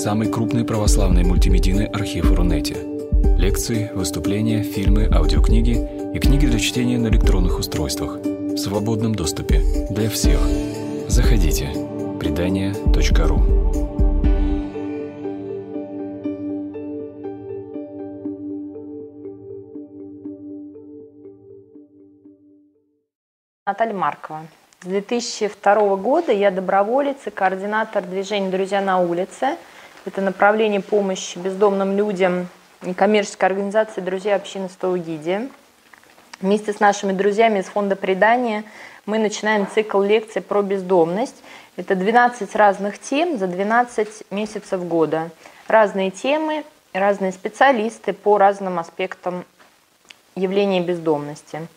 самый крупный православный мультимедийный архив Рунете. Лекции, выступления, фильмы, аудиокниги и книги для чтения на электронных устройствах в свободном доступе для всех. Заходите. Предания.ру Наталья Маркова. С 2002 года я доброволец и координатор движения «Друзья на улице». Это направление помощи бездомным людям некоммерческой организации «Друзья общины Стоугиди». Вместе с нашими друзьями из фонда «Предания» мы начинаем цикл лекций про бездомность. Это 12 разных тем за 12 месяцев года. Разные темы, разные специалисты по разным аспектам явления бездомности.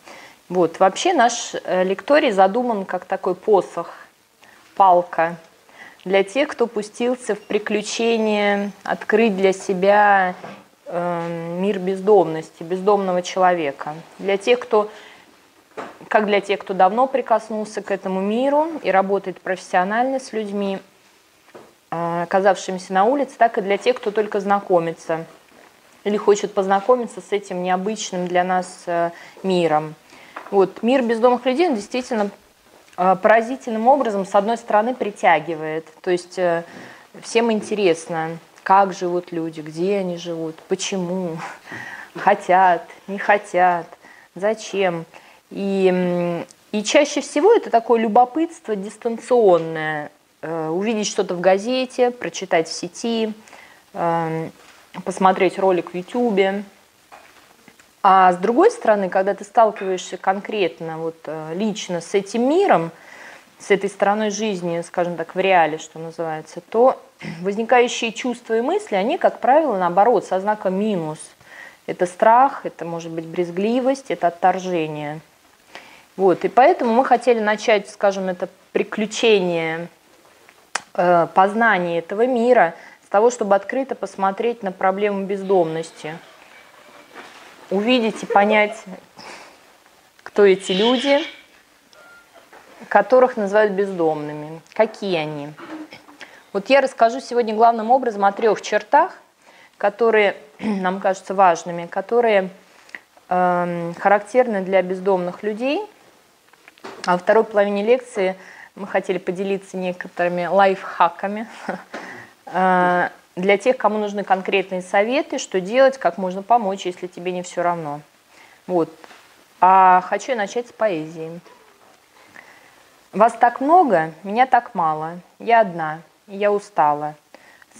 Вот. Вообще наш э, лекторий задуман как такой посох, палка для тех, кто пустился в приключение открыть для себя э, мир бездомности, бездомного человека. Для тех, кто, как для тех, кто давно прикоснулся к этому миру и работает профессионально с людьми, э, оказавшимися на улице, так и для тех, кто только знакомится или хочет познакомиться с этим необычным для нас э, миром. Вот, мир бездомных людей действительно поразительным образом, с одной стороны, притягивает. То есть э, всем интересно, как живут люди, где они живут, почему, хотят, не хотят, зачем. И, и чаще всего это такое любопытство дистанционное. Э, увидеть что-то в газете, прочитать в сети, э, посмотреть ролик в YouTube, а с другой стороны, когда ты сталкиваешься конкретно, вот, э, лично с этим миром, с этой стороной жизни, скажем так, в реале, что называется, то возникающие чувства и мысли, они, как правило, наоборот, со знаком минус. Это страх, это может быть брезгливость, это отторжение. Вот, и поэтому мы хотели начать, скажем, это приключение, э, познание этого мира с того, чтобы открыто посмотреть на проблему бездомности – увидеть и понять, кто эти люди, которых называют бездомными, какие они. Вот я расскажу сегодня главным образом о трех чертах, которые нам кажутся важными, которые э, характерны для бездомных людей. А во второй половине лекции мы хотели поделиться некоторыми лайфхаками, э, для тех, кому нужны конкретные советы, что делать, как можно помочь, если тебе не все равно. Вот. А хочу начать с поэзии. Вас так много, меня так мало. Я одна, я устала.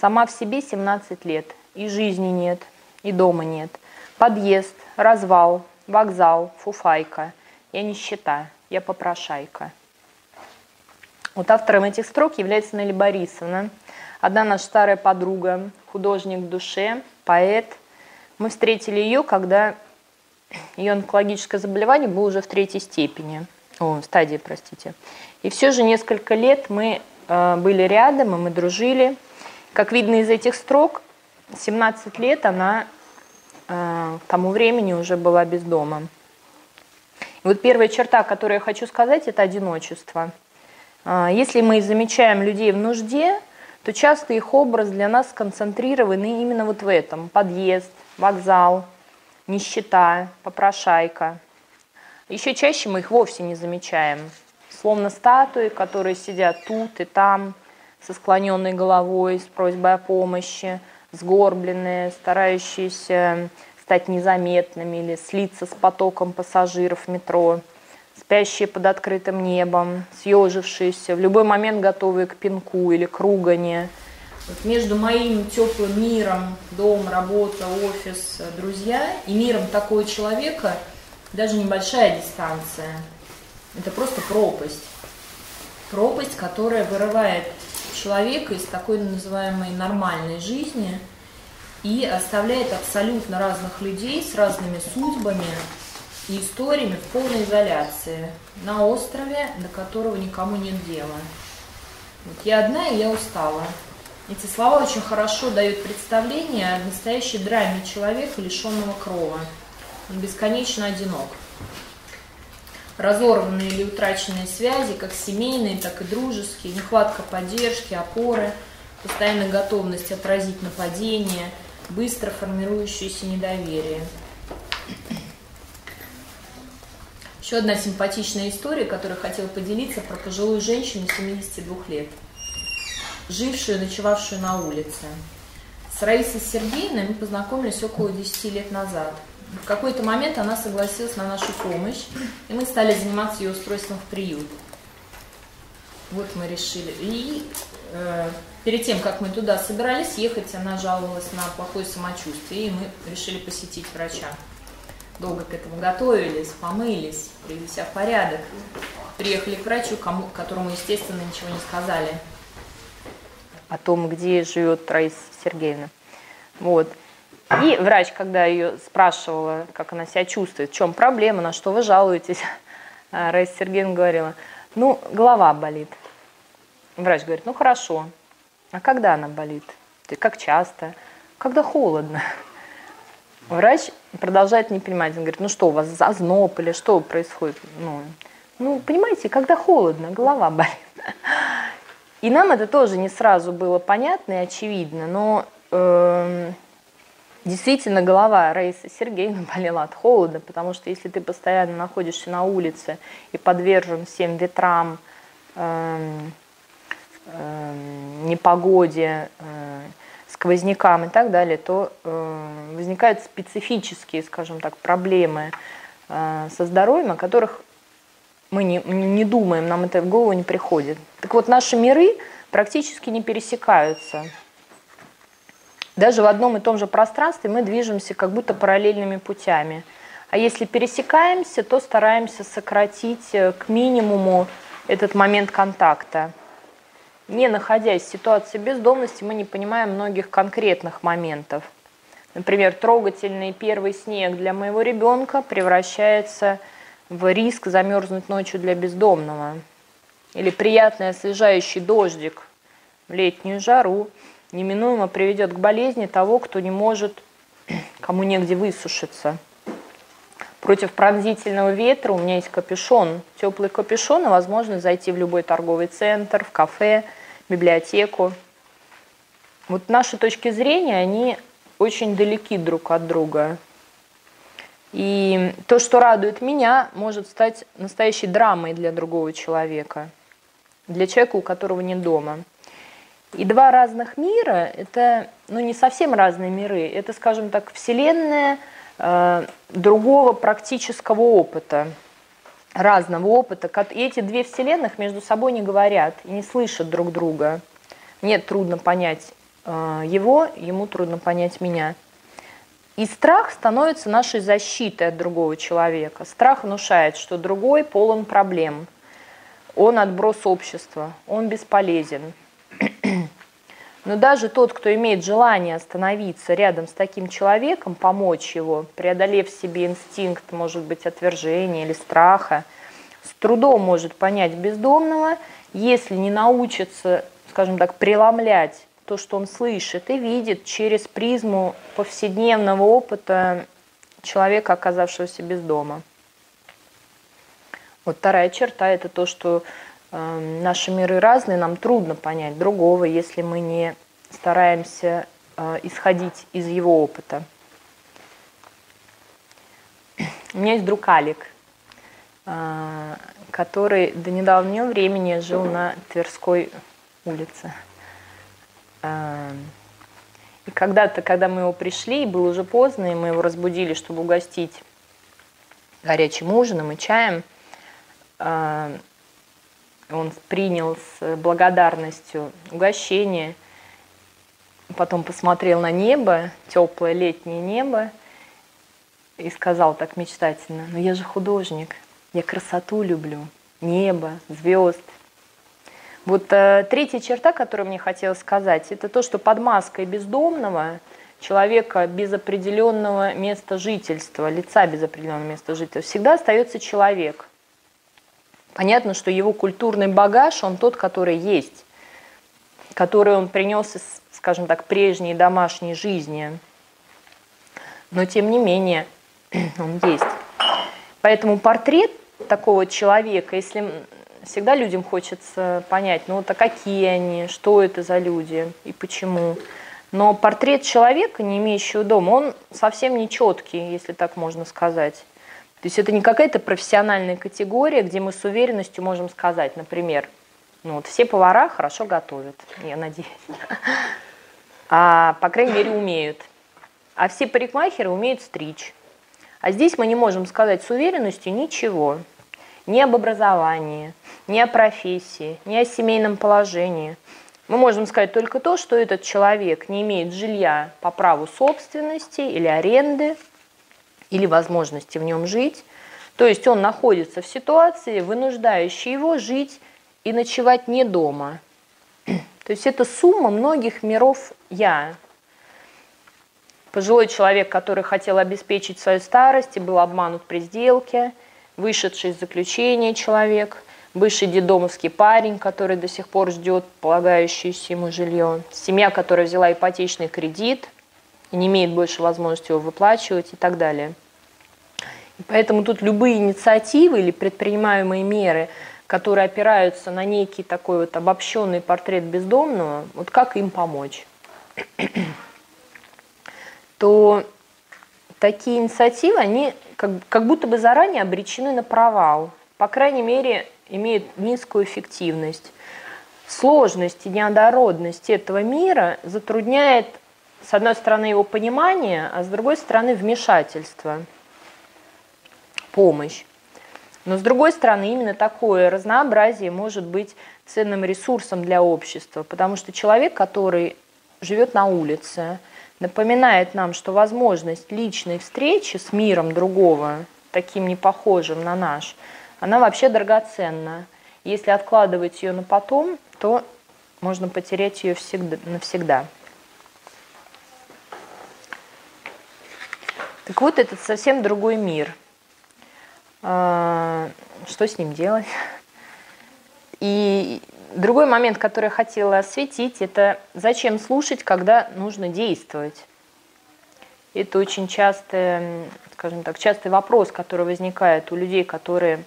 Сама в себе 17 лет, и жизни нет, и дома нет. Подъезд, развал, вокзал, фуфайка. Я нищета, я попрошайка. Вот автором этих строк является Нелли Борисовна – Одна наша старая подруга, художник в душе, поэт. Мы встретили ее, когда ее онкологическое заболевание было уже в третьей степени, о, стадии, простите. И все же несколько лет мы э, были рядом, и мы дружили. Как видно из этих строк, 17 лет она э, к тому времени уже была без дома. И вот первая черта, которую я хочу сказать, это одиночество. Э, если мы замечаем людей в нужде, то часто их образ для нас сконцентрирован именно вот в этом. Подъезд, вокзал, нищета, попрошайка. Еще чаще мы их вовсе не замечаем. Словно статуи, которые сидят тут и там, со склоненной головой, с просьбой о помощи, сгорбленные, старающиеся стать незаметными или слиться с потоком пассажиров метро – спящие под открытым небом, съежившиеся, в любой момент готовые к пинку или к ругане. Вот между моим теплым миром, дом, работа, офис, друзья и миром такого человека даже небольшая дистанция. Это просто пропасть. Пропасть, которая вырывает человека из такой называемой нормальной жизни и оставляет абсолютно разных людей с разными судьбами, историями в полной изоляции, на острове, до которого никому нет дела. Вот я одна, и я устала. Эти слова очень хорошо дают представление о настоящей драме человека, лишенного крова. Он бесконечно одинок. Разорванные или утраченные связи, как семейные, так и дружеские, нехватка поддержки, опоры, постоянная готовность отразить нападение, быстро формирующееся недоверие. Еще одна симпатичная история, которую хотела поделиться, про пожилую женщину 72 лет, жившую, ночевавшую на улице. С Раисой Сергеевной мы познакомились около 10 лет назад. В какой-то момент она согласилась на нашу помощь, и мы стали заниматься ее устройством в приют. Вот мы решили. И э, перед тем, как мы туда собирались ехать, она жаловалась на плохое самочувствие, и мы решили посетить врача. Долго к этому готовились, помылись, привели себя в порядок. Приехали к врачу, кому, которому, естественно, ничего не сказали о том, где живет Раиса Сергеевна. Вот. И врач, когда ее спрашивала, как она себя чувствует, в чем проблема, на что вы жалуетесь, а Раиса Сергеевна говорила, ну, голова болит. Врач говорит, ну хорошо, а когда она болит? Как часто? Когда холодно. Врач продолжает не понимать, он говорит, ну что, у вас зазноб или что происходит? Ну, ну понимаете, когда холодно, голова болит. И нам это тоже не сразу было понятно и очевидно, но э, действительно голова Раисы Сергеевны болела от холода, потому что если ты постоянно находишься на улице и подвержен всем ветрам, э, э, непогоде, э, сквознякам и так далее, то э, возникают специфические, скажем так, проблемы э, со здоровьем, о которых мы не, не думаем, нам это в голову не приходит. Так вот, наши миры практически не пересекаются. Даже в одном и том же пространстве мы движемся как будто параллельными путями. А если пересекаемся, то стараемся сократить э, к минимуму этот момент контакта. Не находясь в ситуации бездомности, мы не понимаем многих конкретных моментов. Например, трогательный первый снег для моего ребенка превращается в риск замерзнуть ночью для бездомного. Или приятный освежающий дождик в летнюю жару неминуемо приведет к болезни того, кто не может, кому негде высушиться. Против пронзительного ветра у меня есть капюшон, теплый капюшон, и возможность зайти в любой торговый центр, в кафе, библиотеку. Вот наши точки зрения, они очень далеки друг от друга. И то, что радует меня, может стать настоящей драмой для другого человека, для человека, у которого нет дома. И два разных мира – это ну, не совсем разные миры, это, скажем так, вселенная другого практического опыта, разного опыта. И эти две вселенных между собой не говорят и не слышат друг друга. Мне трудно понять э, его, ему трудно понять меня. И страх становится нашей защитой от другого человека. Страх внушает, что другой полон проблем. Он отброс общества, он бесполезен. Но даже тот, кто имеет желание остановиться рядом с таким человеком, помочь его, преодолев в себе инстинкт, может быть, отвержения или страха, с трудом может понять бездомного, если не научится, скажем так, преломлять то, что он слышит и видит через призму повседневного опыта человека, оказавшегося без дома. Вот вторая черта – это то, что наши миры разные, нам трудно понять другого, если мы не стараемся э, исходить из его опыта. У меня есть друг Алик, э, который до недавнего времени жил на Тверской улице. И когда-то, когда мы его пришли, было уже поздно, и мы его разбудили, чтобы угостить горячим ужином и чаем, он принял с благодарностью угощение, потом посмотрел на небо, теплое летнее небо, и сказал так мечтательно, ну я же художник, я красоту люблю, небо, звезд, вот э, третья черта, которую мне хотелось сказать, это то, что под маской бездомного человека без определенного места жительства, лица без определенного места жительства, всегда остается человек. Понятно, что его культурный багаж, он тот, который есть, который он принес из, скажем так, прежней домашней жизни. Но тем не менее, он есть. Поэтому портрет такого человека, если всегда людям хочется понять, ну вот а какие они, что это за люди и почему. Но портрет человека, не имеющего дома, он совсем не четкий, если так можно сказать. То есть это не какая-то профессиональная категория, где мы с уверенностью можем сказать, например, ну вот все повара хорошо готовят, я надеюсь. А, по крайней мере, умеют. А все парикмахеры умеют стричь. А здесь мы не можем сказать с уверенностью ничего. Ни об образовании, ни о профессии, ни о семейном положении – мы можем сказать только то, что этот человек не имеет жилья по праву собственности или аренды, или возможности в нем жить. То есть он находится в ситуации, вынуждающей его жить и ночевать не дома. То есть это сумма многих миров «я». Пожилой человек, который хотел обеспечить свою старость и был обманут при сделке, вышедший из заключения человек – бывший дедомовский парень, который до сих пор ждет полагающееся ему жилье, семья, которая взяла ипотечный кредит и не имеет больше возможности его выплачивать и так далее. Поэтому тут любые инициативы или предпринимаемые меры, которые опираются на некий такой вот обобщенный портрет бездомного, вот как им помочь, то такие инициативы, они как, как будто бы заранее обречены на провал. По крайней мере, имеет низкую эффективность. Сложность и неодородность этого мира затрудняет, с одной стороны, его понимание, а с другой стороны, вмешательство, помощь. Но с другой стороны, именно такое разнообразие может быть ценным ресурсом для общества, потому что человек, который живет на улице, напоминает нам, что возможность личной встречи с миром другого, таким непохожим на наш, она вообще драгоценна. Если откладывать ее на потом, то можно потерять ее всегда, навсегда. Так вот, это совсем другой мир. А, что с ним делать? И другой момент, который я хотела осветить, это зачем слушать, когда нужно действовать. Это очень частый, скажем так, частый вопрос, который возникает у людей, которые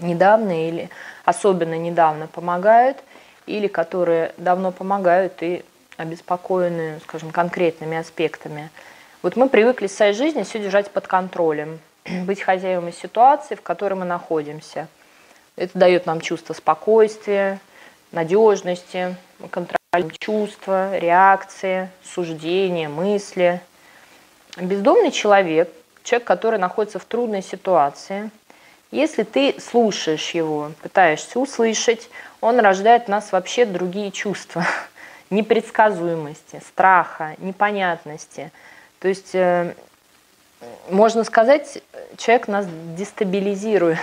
недавно или особенно недавно помогают, или которые давно помогают и обеспокоены, скажем, конкретными аспектами. Вот мы привыкли в своей жизни все держать под контролем, быть хозяевами ситуации, в которой мы находимся. Это дает нам чувство спокойствия, надежности, мы контролируем чувства, реакции, суждения, мысли. Бездомный человек, человек, который находится в трудной ситуации – если ты слушаешь его, пытаешься услышать, он рождает в нас вообще другие чувства. Непредсказуемости, страха, непонятности. То есть, э, можно сказать, человек нас дестабилизирует.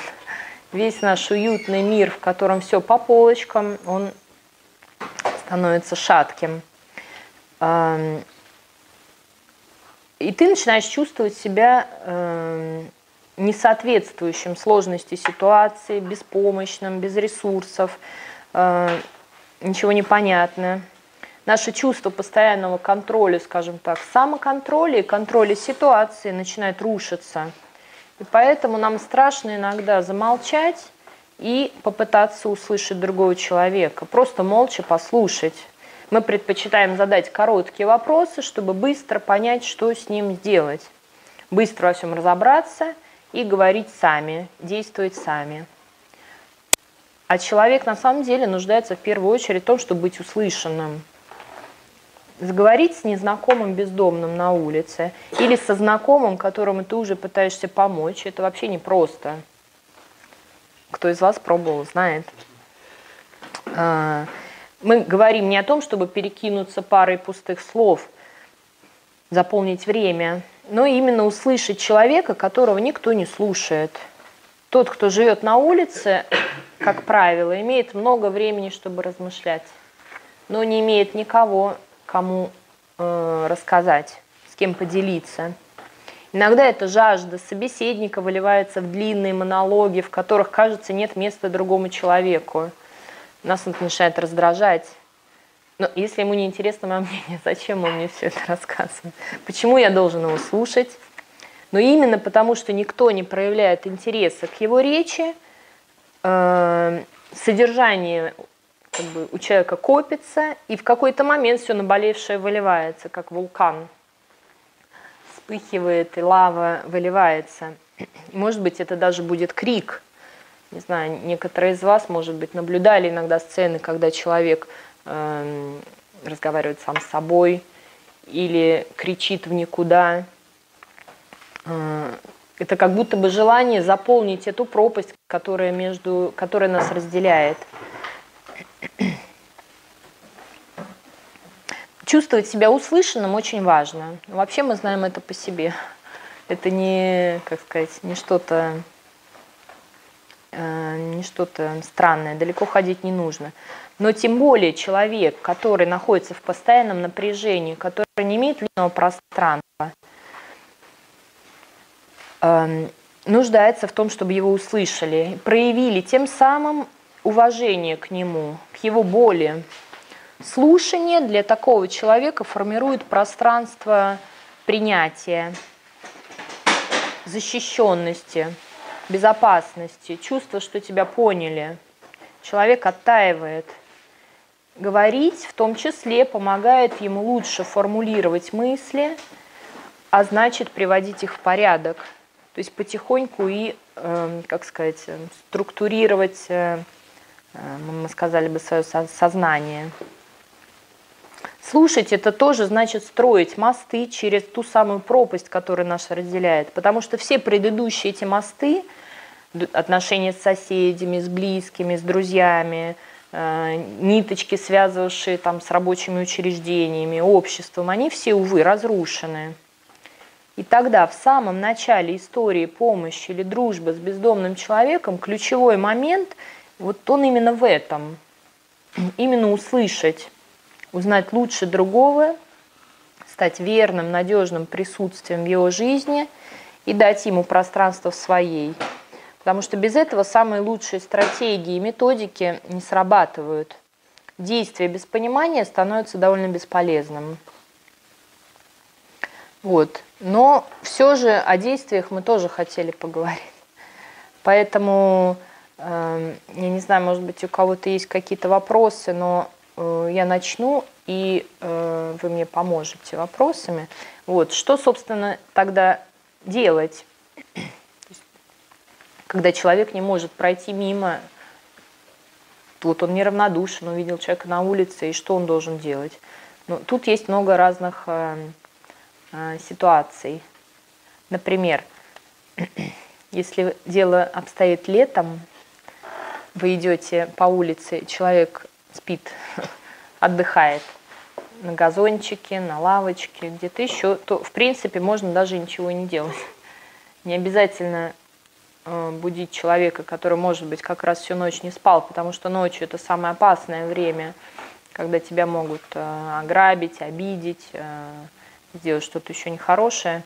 Весь наш уютный мир, в котором все по полочкам, он становится шатким. И ты начинаешь чувствовать себя эм, несоответствующим сложности ситуации, беспомощным, без ресурсов, э, ничего не понятно. Наше чувство постоянного контроля, скажем так, самоконтроля и контроля ситуации начинает рушиться. И поэтому нам страшно иногда замолчать и попытаться услышать другого человека, просто молча послушать. Мы предпочитаем задать короткие вопросы, чтобы быстро понять, что с ним сделать, быстро во всем разобраться – и говорить сами, действовать сами. А человек на самом деле нуждается в первую очередь в том, чтобы быть услышанным. Сговорить с незнакомым бездомным на улице или со знакомым, которому ты уже пытаешься помочь, это вообще непросто. Кто из вас пробовал, знает. А, мы говорим не о том, чтобы перекинуться парой пустых слов, заполнить время – но именно услышать человека, которого никто не слушает. Тот, кто живет на улице, как правило, имеет много времени, чтобы размышлять, но не имеет никого, кому э, рассказать, с кем поделиться. Иногда эта жажда собеседника выливается в длинные монологи, в которых, кажется, нет места другому человеку. Нас это начинает раздражать. Но если ему не интересно мое мнение, зачем он мне все это рассказывает? Почему я должен его слушать? Но именно потому, что никто не проявляет интереса к его речи, э, содержание как бы, у человека копится, и в какой-то момент все наболевшее выливается, как вулкан. Вспыхивает, и лава выливается. Может быть, это даже будет крик. Не знаю, некоторые из вас, может быть, наблюдали иногда сцены, когда человек э, разговаривает сам с собой или кричит в никуда. Э, это как будто бы желание заполнить эту пропасть, которая, между, которая нас разделяет. Чувствовать себя услышанным очень важно. Вообще мы знаем это по себе. Это не, как сказать, не что-то э, не что-то странное, далеко ходить не нужно. Но тем более человек, который находится в постоянном напряжении, который не имеет личного пространства, э, нуждается в том, чтобы его услышали, проявили тем самым уважение к нему, к его боли. Слушание для такого человека формирует пространство принятия, защищенности, безопасности, чувство, что тебя поняли. Человек оттаивает. Говорить в том числе помогает ему лучше формулировать мысли, а значит приводить их в порядок. То есть потихоньку и, э, как сказать, структурировать э, Э, мы сказали бы, свое сознание. Слушать это тоже значит строить мосты через ту самую пропасть, которая нас разделяет. Потому что все предыдущие эти мосты, отношения с соседями, с близкими, с друзьями, э, ниточки, связывавшие там с рабочими учреждениями, обществом, они все, увы, разрушены. И тогда в самом начале истории помощи или дружбы с бездомным человеком ключевой момент – вот он именно в этом. Именно услышать, узнать лучше другого, стать верным, надежным присутствием в его жизни и дать ему пространство в своей. Потому что без этого самые лучшие стратегии и методики не срабатывают. Действие без понимания становится довольно бесполезным. Вот. Но все же о действиях мы тоже хотели поговорить. Поэтому я не знаю, может быть, у кого-то есть какие-то вопросы, но э, я начну, и э, вы мне поможете вопросами. Вот, что, собственно, тогда делать, когда человек не может пройти мимо, вот он неравнодушен, увидел человека на улице, и что он должен делать? Ну, тут есть много разных э, ситуаций. Например, если дело обстоит летом, вы идете по улице, человек спит, отдыхает на газончике, на лавочке, где-то еще, то в принципе можно даже ничего не делать. Не обязательно э, будить человека, который, может быть, как раз всю ночь не спал, потому что ночью это самое опасное время, когда тебя могут э, ограбить, обидеть, э, сделать что-то еще нехорошее.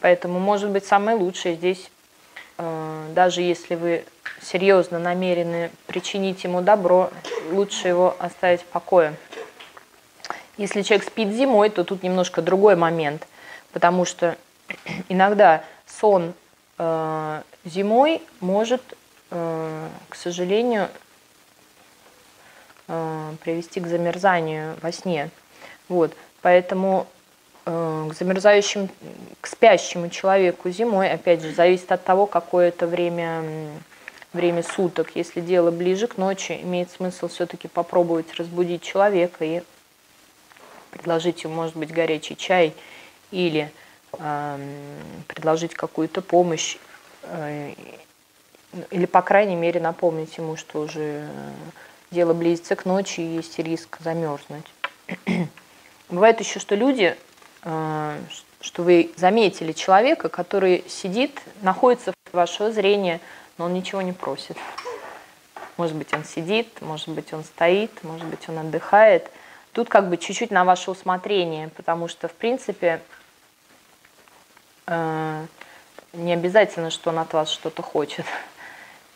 Поэтому, может быть, самое лучшее здесь, даже если вы серьезно намерены причинить ему добро, лучше его оставить в покое. Если человек спит зимой, то тут немножко другой момент, потому что иногда сон э, зимой может, э, к сожалению, э, привести к замерзанию во сне. Вот, поэтому э, к замерзающим, к спящему человеку зимой, опять же, зависит от того, какое это время время суток. Если дело ближе к ночи, имеет смысл все-таки попробовать разбудить человека и предложить ему, может быть, горячий чай или э, предложить какую-то помощь, э, или, по крайней мере, напомнить ему, что уже дело близится к ночи и есть риск замерзнуть. Бывает еще, что люди, э, что вы заметили человека, который сидит, находится в вашего зрения – но он ничего не просит. Может быть, он сидит, может быть, он стоит, может быть, он отдыхает. Тут как бы чуть-чуть на ваше усмотрение, потому что, в принципе, э, не обязательно, что он от вас что-то хочет.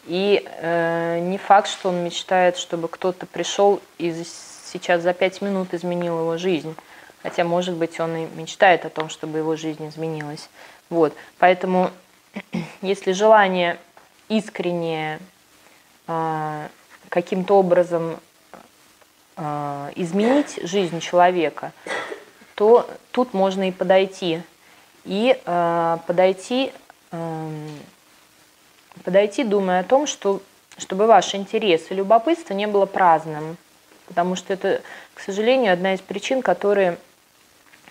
И э, не факт, что он мечтает, чтобы кто-то пришел и сейчас за пять минут изменил его жизнь. Хотя, может быть, он и мечтает о том, чтобы его жизнь изменилась. Вот. Поэтому, если желание искренне э, каким-то образом э, изменить жизнь человека, то тут можно и подойти. И э, подойти, подойти, думая о том, что, чтобы ваш интерес и любопытство не было праздным. Потому что это, к сожалению, одна из причин, которые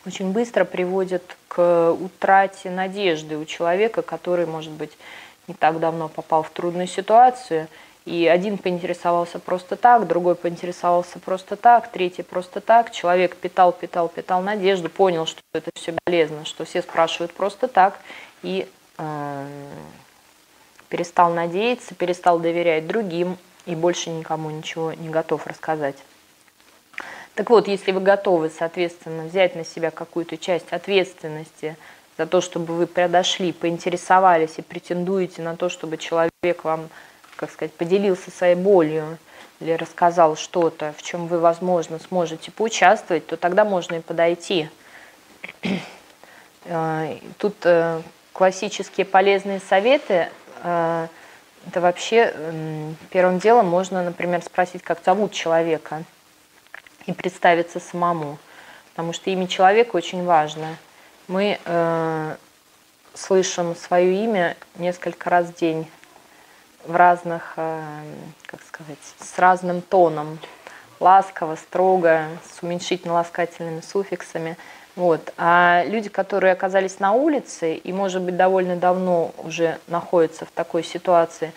очень быстро приводят к утрате надежды у человека, который, может быть, не так давно попал в трудную ситуацию – и один поинтересовался просто так, другой поинтересовался просто так, третий просто так. Человек питал, питал, питал надежду, понял, что это все полезно, что все спрашивают просто так. И э, перестал надеяться, перестал доверять другим и больше никому ничего не готов рассказать. Так вот, если вы готовы, соответственно, взять на себя какую-то часть ответственности за то, чтобы вы подошли, поинтересовались и претендуете на то, чтобы человек вам как сказать, поделился своей болью или рассказал что-то, в чем вы, возможно, сможете поучаствовать, то тогда можно и подойти. Э, тут э, классические полезные советы, э, это вообще первым делом можно, например, спросить, как зовут человека и представиться самому, потому что имя человека очень важно. Мы слышим свое имя несколько раз в день в разных, э, как сказать, с разным тоном. Ласково, строго, с уменьшительно-ласкательными суффиксами. Вот. А люди, которые оказались на улице и, может быть, довольно давно уже находятся в такой ситуации,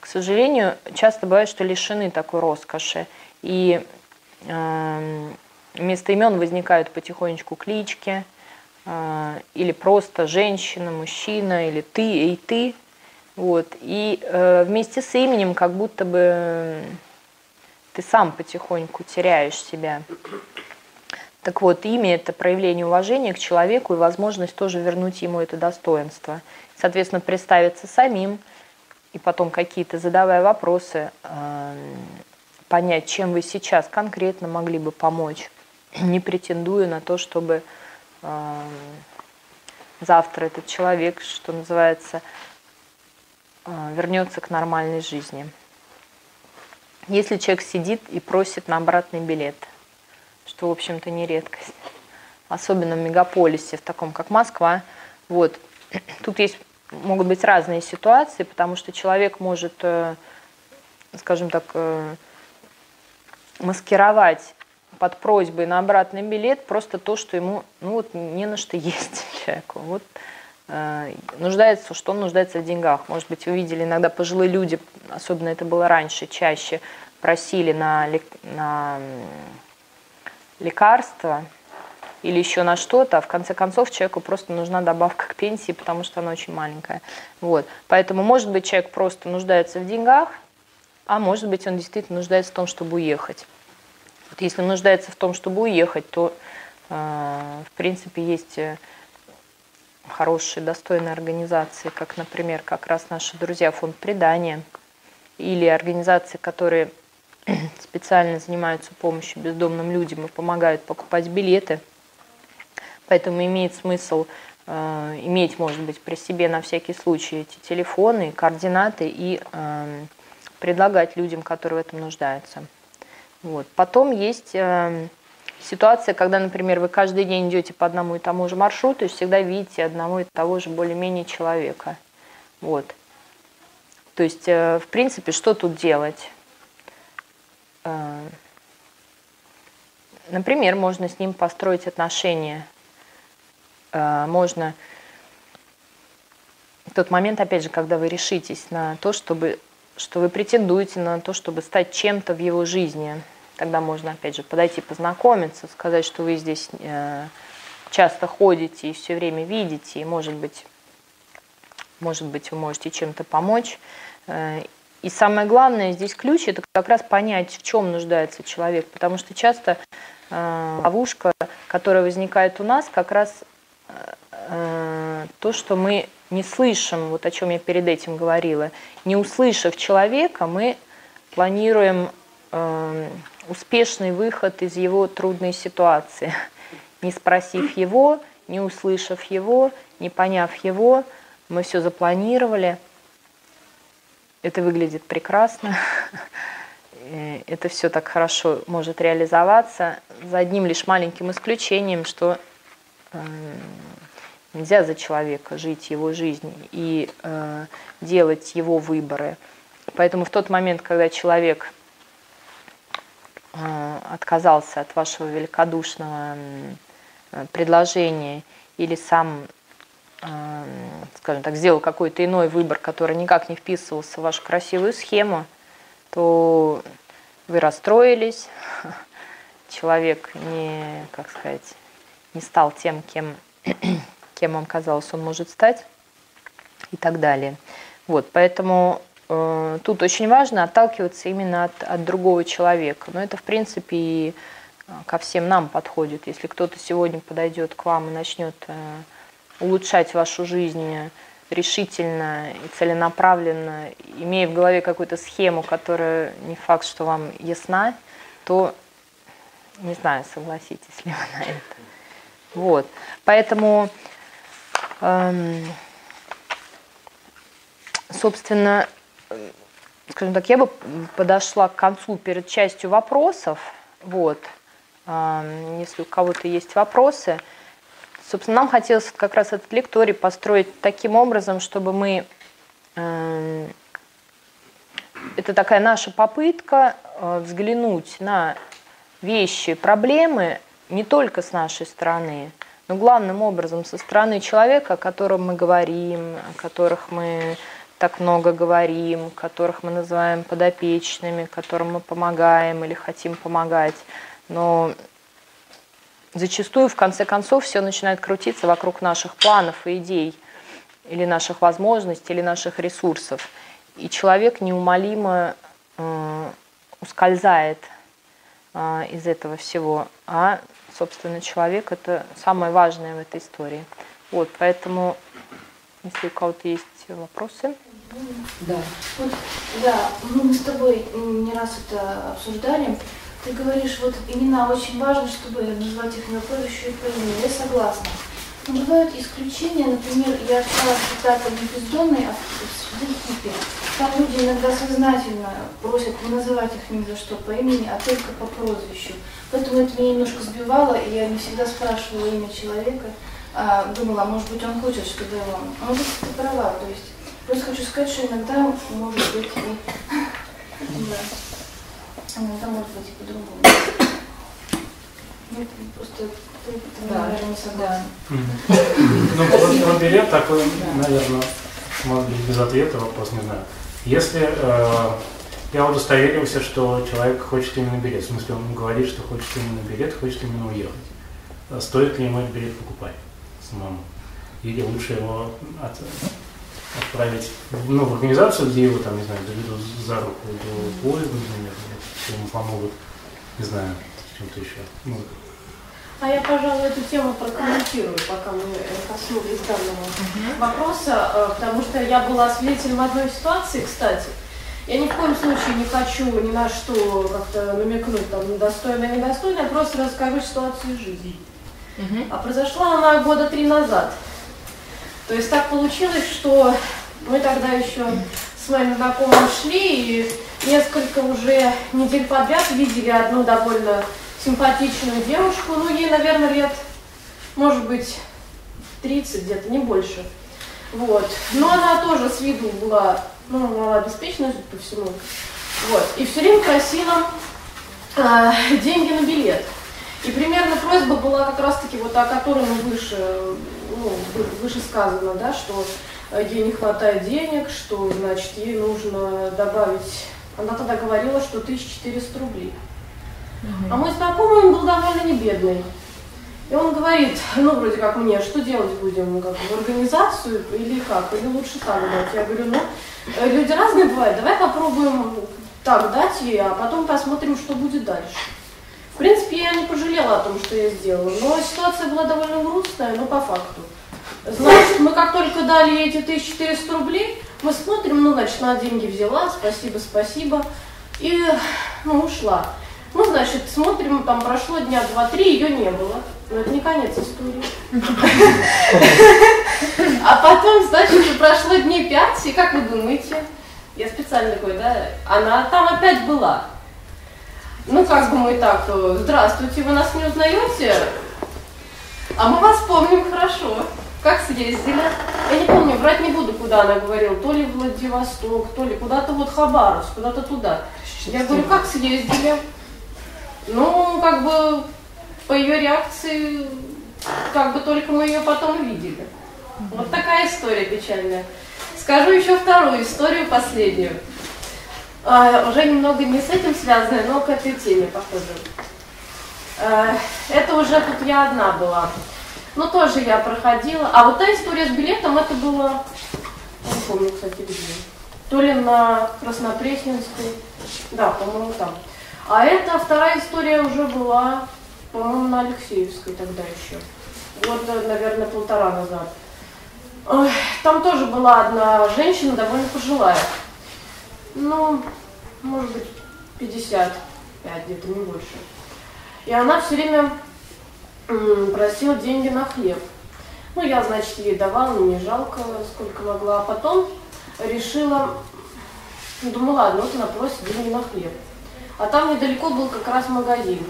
к сожалению, часто бывает, что лишены такой роскоши. И э, вместо имен возникают потихонечку клички, э, или просто женщина, мужчина, или ты и ты, вот. И э, вместе с именем как будто бы ты сам потихоньку теряешь себя. Так вот, имя – это проявление уважения к человеку и возможность тоже вернуть ему это достоинство. Соответственно, представиться самим и потом какие-то, задавая вопросы, э, понять, чем вы сейчас конкретно могли бы помочь, не претендуя на то, чтобы э, завтра этот человек, что называется, а, вернется к нормальной жизни. Если человек сидит и просит на обратный билет, что, в общем-то, не редкость, особенно в мегаполисе, в таком как Москва, вот, тут есть, могут быть разные ситуации, потому что человек может, э, скажем так, э, маскировать под просьбой на обратный билет просто то, что ему ну вот не на что есть человеку. Вот Э, нуждается, что он нуждается в деньгах. Может быть, вы видели, иногда пожилые люди, особенно это было раньше, чаще просили на, на лекарства или еще на что-то, а в конце концов человеку просто нужна добавка к пенсии, потому что она очень маленькая. Вот. Поэтому, может быть, человек просто нуждается в деньгах, а может быть, он действительно нуждается в том, чтобы уехать. Вот если он нуждается в том, чтобы уехать, то, э, в принципе, есть э, хорошие, достойные организации, как, например, как раз наши друзья фонд предания или организации, которые специально занимаются помощью бездомным людям и помогают покупать билеты. Поэтому имеет смысл э, иметь, может быть, при себе на всякий случай эти телефоны, координаты и э, предлагать людям, которые в этом нуждаются. Вот. Потом есть э, ситуация, когда, например, вы каждый день идете по одному и тому же маршруту и всегда видите одного и того же более-менее человека. Вот. То есть, э, в принципе, что тут делать? Э, например, можно с ним построить отношения. Э, можно тот момент, опять же, когда вы решитесь на то, чтобы, что вы претендуете на то, чтобы стать чем-то в его жизни – Тогда можно, опять же, подойти познакомиться, сказать, что вы здесь э, часто ходите и все время видите, и, может быть, может быть, вы можете чем-то помочь. Э, и самое главное здесь ключ – это как раз понять, в чем нуждается человек, потому что часто э, ловушка, которая возникает у нас, как раз то, что мы не слышим, вот о чем я перед этим говорила, не услышав человека, мы планируем успешный выход из его трудной ситуации. Не спросив его, не услышав его, не поняв его, мы все запланировали. Это выглядит прекрасно. это все так хорошо может реализоваться, за одним лишь маленьким исключением, что э, нельзя за человека жить его жизнь и э, делать его выборы. Поэтому в тот момент, когда человек э, отказался от вашего великодушного э, предложения или сам скажем так, сделал какой-то иной выбор, который никак не вписывался в вашу красивую схему, то вы расстроились, человек не, как сказать, не стал тем, кем, кем вам казалось, он может стать и так далее. Вот, поэтому э, тут очень важно отталкиваться именно от, от другого человека. Но это, в принципе, и э, ко всем нам подходит. Если кто-то сегодня подойдет к вам и начнет э, улучшать вашу жизнь решительно и целенаправленно, имея в голове какую-то схему, которая не факт, что вам ясна, то не знаю, согласитесь ли вы на это. Вот. Поэтому, собственно, скажем так, я бы подошла к концу перед частью вопросов. Вот. Если у кого-то есть вопросы, Собственно, нам хотелось как раз этот лекторий построить таким образом, чтобы мы... Это такая наша попытка э, взглянуть на вещи, проблемы не только с нашей стороны, но главным образом со стороны человека, о котором мы говорим, о которых мы так много говорим, которых мы называем подопечными, которым мы помогаем или хотим помогать. Но зачастую, в конце концов, все начинает крутиться вокруг наших планов и идей, или наших возможностей, или наших ресурсов. И человек неумолимо э, ускользает э, из этого всего. А, собственно, человек – это самое важное в этой истории. Вот, поэтому, если у кого-то есть вопросы. Да. Вот, да, мы с тобой не раз это обсуждали. Ты говоришь, вот имена очень важно, чтобы называть их на еще и по имени. Я согласна. Но бывают исключения, например, я читала цитату не бездонной, а в Дельхипе. Там люди иногда сознательно просят не называть их ни за что по имени, а только по прозвищу. Поэтому это меня немножко сбивало, и я не всегда спрашивала имя человека. А, думала, может быть, он хочет, чтобы его... Может быть, ты права. То есть, просто хочу сказать, что иногда может быть и... Иногда может быть и по-другому. Ну, просто да. Да. Ну, про билет такой, наверное, может быть, без ответа вопрос, не знаю. Если э, я удостоверился, что человек хочет именно билет, в смысле он говорит, что хочет именно билет, хочет именно уехать, а стоит ли ему этот билет покупать самому? Или лучше его от, отправить ну, в организацию, где его там, не знаю, доведут за руку до поезда, например, ему помогут, не знаю, чем-то еще. Ну. А я, пожалуй, эту тему прокомментирую, пока мы коснулись данного угу. вопроса, э, потому что я была свидетелем одной ситуации, кстати. Я ни в коем случае не хочу ни на что как-то намекнуть, там, достойно, недостойно, я просто расскажу ситуацию жизни. Угу. А произошла она года три назад. То есть так получилось, что мы тогда еще с моим знакомым шли и несколько уже недель подряд видели одну довольно симпатичную девушку, ну ей, наверное, лет, может быть, 30 где-то, не больше. Вот. Но она тоже с виду была, ну, малообеспечена, по всему. Вот. И все время просила э, деньги на билет. И примерно просьба была как раз-таки вот о которой выше, ну, выше сказано, да, что ей не хватает денег, что, значит, ей нужно добавить она тогда говорила, что 1400 рублей. Угу. А мой знакомый, он был довольно не бедный. И он говорит, ну, вроде как мне, что делать будем, как в организацию или как, или лучше так дать. Я говорю, ну, э, люди разные бывают, давай попробуем так дать ей, а потом посмотрим, что будет дальше. В принципе, я не пожалела о том, что я сделала, но ситуация была довольно грустная, но по факту. Значит, мы как только дали эти 1400 рублей, мы смотрим, ну, значит, на деньги взяла, спасибо, спасибо, и, ну, ушла. Ну, значит, смотрим, там прошло дня два-три, ее не было. Но это не конец истории. А потом, значит, прошло дней пять, и как вы думаете? Я специально такой, да? Она там опять была. Ну, как бы мы так, то, здравствуйте, вы нас не узнаете? А мы вас помним хорошо. Как съездили? Я не помню, врать не буду, куда она говорила. То ли Владивосток, то ли куда-то вот Хабаровск, куда-то туда. Я говорю, как съездили? Ну, как бы по ее реакции, как бы только мы ее потом видели. Вот такая история печальная. Скажу еще вторую историю, последнюю. А, уже немного не с этим связанная, но к этой теме похоже. А, это уже тут я одна была. Ну, тоже я проходила. А вот та история с билетом, это было, не помню, кстати, где. То ли на Краснопресненской, да, по-моему, там. А эта вторая история уже была, по-моему, на Алексеевской тогда еще. Вот, наверное, полтора назад. Там тоже была одна женщина, довольно пожилая. Ну, может быть, 55, где-то не больше. И она все время просила деньги на хлеб. Ну, я, значит, ей давала, мне не жалко, сколько могла. А потом решила, ну, думаю, ладно, вот она просит деньги на хлеб. А там недалеко был как раз магазин.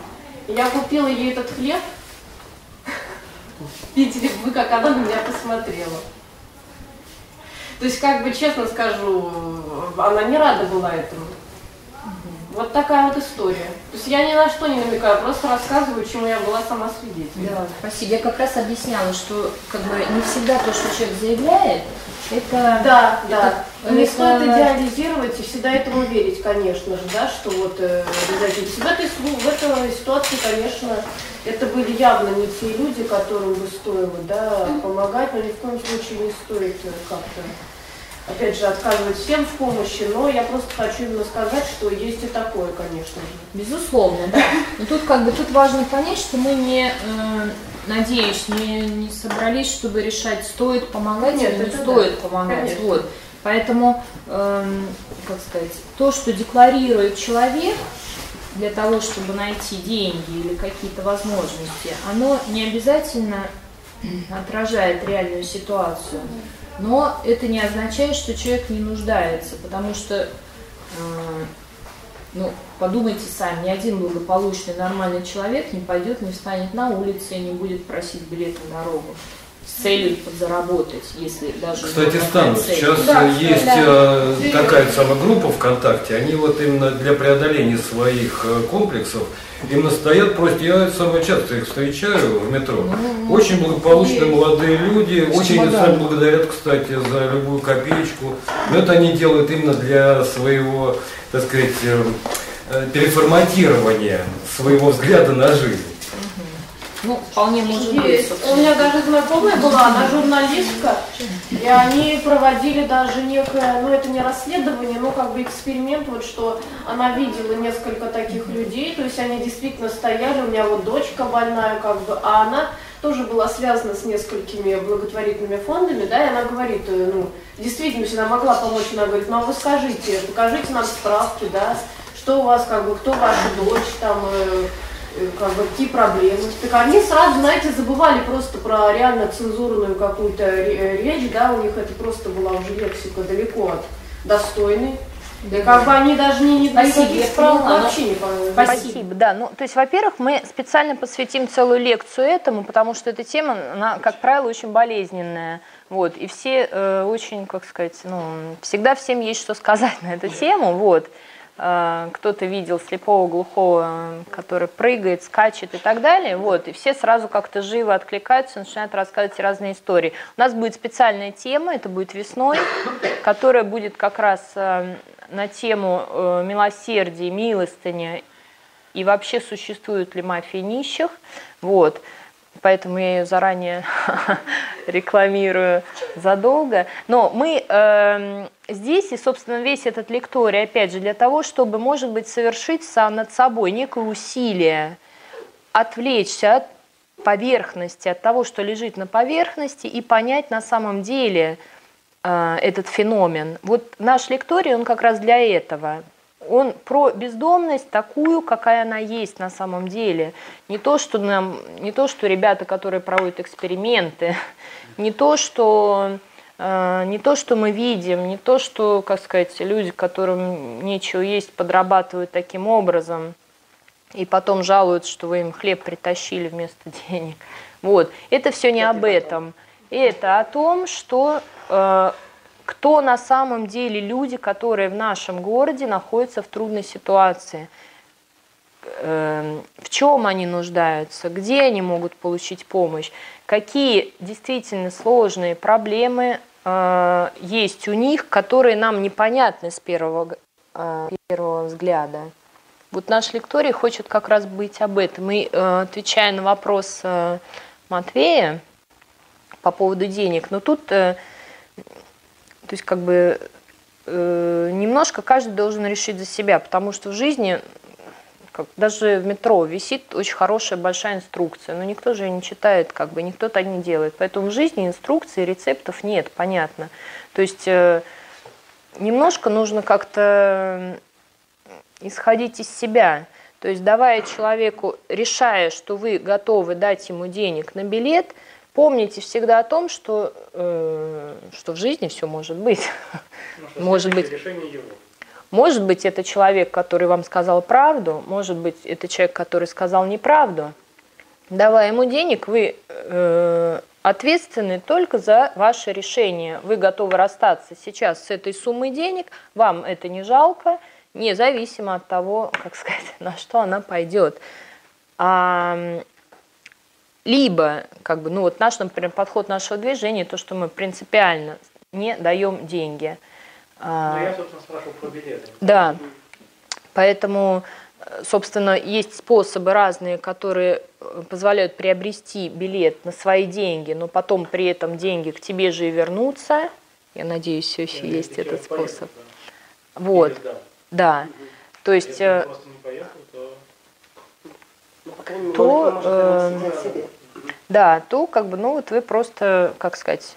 И я купила ей этот хлеб. Видели бы как она на меня посмотрела. То есть, как бы честно скажу, она не рада была этому. Вот такая вот история. То есть я ни на что не намекаю, просто рассказываю, чему я была сама свидетелем. Да, спасибо. Я как раз объясняла, что как бы не всегда то, что человек заявляет, это... Да, это, да. Это... Не стоит идеализировать и всегда этому верить, конечно же, да, что вот э, обязательно. В этой, в этой ситуации, конечно, это были явно не те люди, которым бы стоило да, помогать, но ни в коем случае не стоит э, как-то опять же, отказывать всем в помощи, но я просто хочу именно сказать, что есть и такое, конечно же. Безусловно, да. Но тут как бы тут важно понять, что мы не, э, надеюсь, не, не собрались, чтобы решать, стоит помогать Нет, или не стоит да. помогать. Конечно. Вот. Поэтому, э, как сказать, то, что декларирует человек для того, чтобы найти деньги или какие-то возможности, оно не обязательно отражает реальную ситуацию. Но это не означает, что человек не нуждается, потому что, э, ну, подумайте сами, ни один благополучный, нормальный человек не пойдет, не встанет на улице и не будет просить билет на дорогу с целью подзаработать, если даже... Кстати, станут. Сейчас да, есть да. Э, такая самая группа ВКонтакте, они вот именно для преодоления своих э, комплексов Именно стоят просто, я самое часто их встречаю в метро. Ну, очень благополучные молодые люди, очень сами благодарят, кстати, за любую копеечку. Но это они делают именно для своего, так сказать, э, переформатирования своего взгляда на жизнь. Ну, вполне может быть. У меня даже знакомая была, она журналистка, и они проводили даже некое, ну это не расследование, но как бы эксперимент, вот что она видела несколько таких людей, то есть они действительно стояли, у меня вот дочка больная, как бы, а она тоже была связана с несколькими благотворительными фондами, да, и она говорит, э, ну, действительно, если она могла помочь, она говорит, ну а вы скажите, покажите нам справки, да, что у вас, как бы, кто ваша дочь, там, Э, как бы, какие проблемы. Так они сразу, знаете, забывали просто про реально цензурную какую-то э, речь, да, у них это просто была уже лексика далеко от достойной. Да, как бы они даже не, не Спасибо, вообще не Спасибо, да. Ну, то есть, во-первых, мы специально посвятим целую лекцию этому, потому что эта тема, она, как правило, очень болезненная. Вот, и все э, очень, как сказать, ну, всегда всем есть что сказать на эту тему, вот. Э, кто-то видел слепого, глухого, который прыгает, скачет и так далее, вот, и все сразу как-то живо откликаются, начинают рассказывать разные истории. У нас будет специальная тема, это будет весной, которая будет как раз э, на тему э, милосердия, милостыня и вообще существует ли мафия нищих, вот поэтому я ее заранее рекламирую задолго. Но мы э, здесь, и, собственно, весь этот лекторий, опять же, для того, чтобы, может быть, совершить сам над собой некое усилие, отвлечься от поверхности, от того, что лежит на поверхности, и понять на самом деле э, этот феномен. Вот наш лекторий, он как раз для этого – он про бездомность такую, какая она есть на самом деле. Не то, что, нам, не то, что ребята, которые проводят эксперименты, не то, что, не то, что мы видим, не то, что, как сказать, люди, которым нечего есть, подрабатывают таким образом. и потом жалуются, что вы им хлеб притащили вместо денег. Вот. Это все не об этом. Это о том, что э, кто на самом деле люди, которые в нашем городе находятся в трудной ситуации. Э, в чем они нуждаются, где они могут получить помощь, какие действительно сложные проблемы э, есть у них, которые нам непонятны с первого, э, первого взгляда. Вот наш лекторий хочет как раз быть об этом. И э, отвечая на вопрос э, Матвея по поводу денег, но тут, то есть как бы немножко каждый должен решить за себя, потому что в жизни, как, даже в метро висит очень хорошая большая инструкция, но никто же ее не читает, как бы никто так не делает. Поэтому в жизни инструкций, рецептов нет, понятно. То есть э, немножко нужно как-то исходить из себя. То есть давая человеку, решая, что вы готовы дать ему денег на билет, помните всегда о том, что, э, что в жизни все может быть. Ну, может быть. Решение его. Может быть, это человек, который вам сказал правду, может быть, это человек, который сказал неправду. Давая ему денег, вы э, ответственны только за ваше решение. Вы готовы расстаться сейчас с этой суммой денег, вам это не жалко – независимо от того, как сказать, на что она пойдет. А, либо, как бы, ну вот наш, например, подход нашего движения, то, что мы принципиально не даем деньги. А, ну, я, собственно, спрашивал про билеты. Да, поэтому, собственно, есть способы разные, которые э, позволяют приобрести билет на свои деньги, но потом при этом деньги к тебе же и вернутся. Я надеюсь, все еще я есть этот способ. Поехал, да. Вот. Или, да. Да. То есть... Если э, просто не поехал, то... Ну, по крайней мере, то, э, себе. Да, то как бы, ну вот вы просто, как сказать,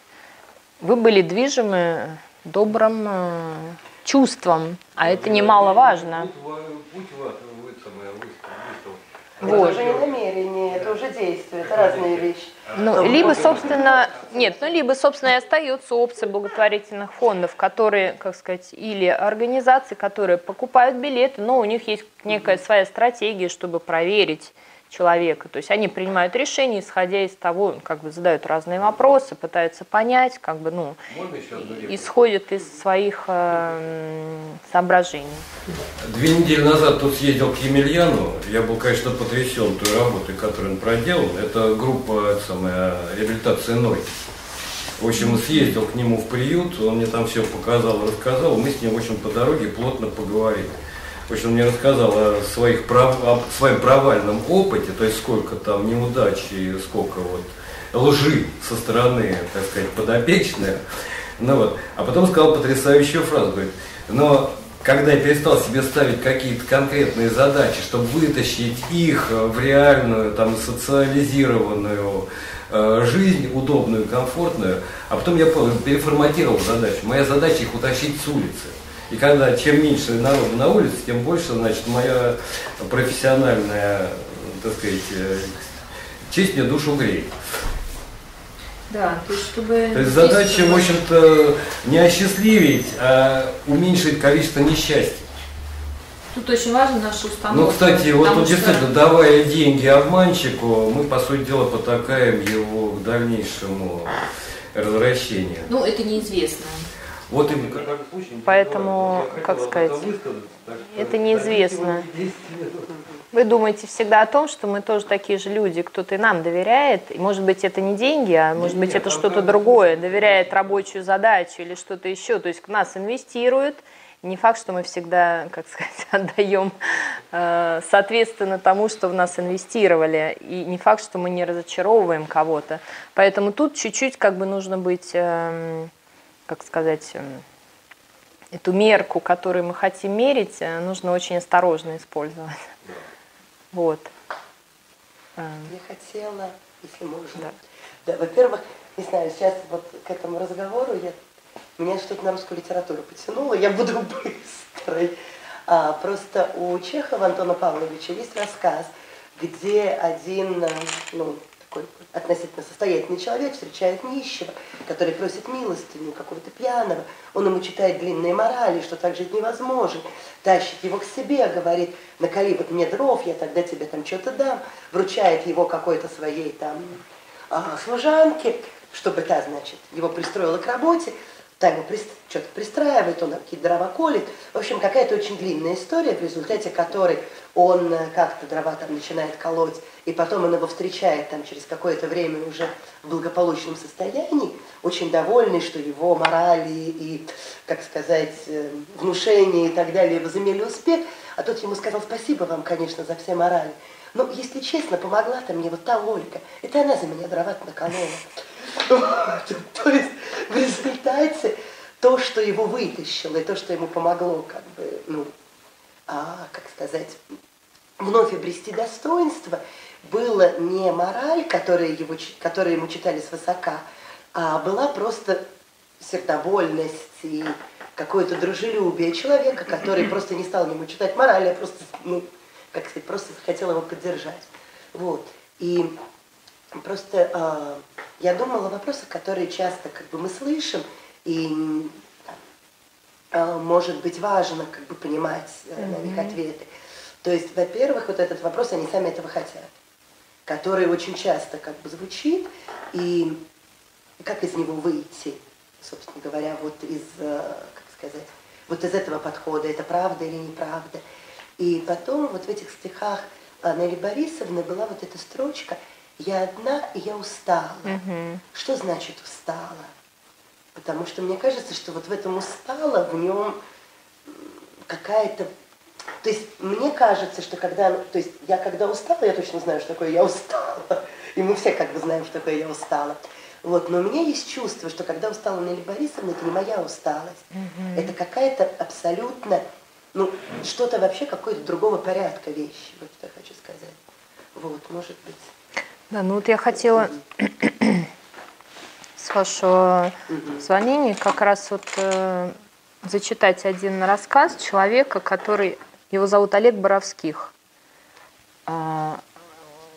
вы были движимы добрым э, чувством, а это немаловажно. Путь, путь вот. Это уже не намерение, это уже действие, это разные вещи. Ну, либо, собственно, нет, ну, либо, собственно, и остается опция благотворительных фондов, которые, как сказать, или организации, которые покупают билеты, но у них есть некая своя стратегия, чтобы проверить, человека. То есть они принимают решения, исходя из того, как бы задают разные вопросы, пытаются понять, как бы, ну, исходят из своих э, соображений. Две недели назад тут съездил к Емельяну. Я был, конечно, потрясен той работой, которую он проделал. Это группа самая, реабилитации НОЙ. В общем, съездил к нему в приют, он мне там все показал, рассказал. Мы с ним, в общем, по дороге плотно поговорили. В общем, мне рассказал о, своих прав... о своем провальном опыте, то есть сколько там неудач и сколько вот лжи со стороны, так сказать, подопечных. Ну вот. А потом сказал потрясающую фразу, говорит, но когда я перестал себе ставить какие-то конкретные задачи, чтобы вытащить их в реальную, там, социализированную э, жизнь, удобную, комфортную, а потом я переформатировал задачу. Моя задача их утащить с улицы. И когда чем меньше народу на улице, тем больше, значит, моя профессиональная, так сказать, э, честь мне душу греет. Да, то есть чтобы... То есть задача, в общем-то, не осчастливить, а уменьшить количество несчастья. Тут очень важна наша установка. Ну, кстати, вот тут что... действительно, давая деньги обманщику, мы, по сути дела, потакаем его к дальнейшему развращению. Ну, это неизвестно. Вот и Поэтому, как сказать, это неизвестно. Вы думаете всегда о том, что мы тоже такие же люди, кто-то и нам доверяет. И, может быть, это не деньги, а может быть, это что-то другое, доверяет рабочую задачу или что-то еще. То есть к нас инвестируют. Не факт, что мы всегда, как сказать, отдаем э, соответственно тому, что в нас инвестировали. И не факт, что мы не разочаровываем кого-то. Поэтому тут чуть-чуть как бы нужно быть... Э, как сказать, эм, эту мерку, которую мы хотим мерить, э, нужно очень осторожно использовать. Да. Вот. Эм. Я хотела, если можно. Да. да во-первых, не знаю, сейчас вот к этому разговору я, меня что-то на русскую литературу потянуло, я буду быстрой. А, просто у Чехова Антона Павловича есть рассказ, где один, э, ну, относительно состоятельный человек встречает нищего, который просит милостыню какого-то пьяного, он ему читает длинные морали, что так жить невозможно, тащит его к себе, говорит, накали вот мне дров, я тогда тебе там что-то дам, вручает его какой-то своей там а, служанке, чтобы та, значит, его пристроила к работе, та ему что-то пристраивает, он какие-то дрова колет. В общем, какая-то очень длинная история, в результате которой он э, как-то дрова там начинает колоть, и потом он его встречает там через какое-то время уже в благополучном состоянии, очень довольный, что его морали и, как сказать, э, внушение и так далее возымели успех, а тот ему сказал, спасибо вам, конечно, за все морали. Но, если честно, помогла-то мне вот та Ольга. Это она за меня дрова наколола. То есть в результате то, что его вытащило, и то, что ему помогло, как бы, ну, а, как сказать, вновь обрести достоинство, было не мораль, которая, его, которая ему читали свысока, а была просто сердобольность и какое-то дружелюбие человека, который просто не стал ему читать мораль, а просто, ну, как сказать, просто хотел его поддержать. Вот. И просто э, я думала о вопросах, которые часто как бы мы слышим, и э, может быть важно как бы понимать э, на них ответы. То есть, во-первых, вот этот вопрос, они сами этого хотят, который очень часто как бы звучит, и как из него выйти, собственно говоря, вот из, э, как сказать, вот из этого подхода, это правда или неправда. И потом вот в этих стихах Нелли Борисовны была вот эта строчка «Я одна, и я устала». Угу. Что значит «устала»? Потому что мне кажется, что вот в этом устала, в нем какая-то... То есть мне кажется, что когда... То есть я когда устала, я точно знаю, что такое я устала. И мы все как бы знаем, что такое я устала. Вот, но у меня есть чувство, что когда устала Нелли Борисовна, это не моя усталость. Угу. Это какая-то абсолютно, ну, что-то вообще какой-то другого порядка вещи, вот это хочу сказать. Вот, может быть. Да, ну вот я хотела с вашего звонения как раз вот э, зачитать один рассказ человека, который, его зовут Олег Боровских. Э,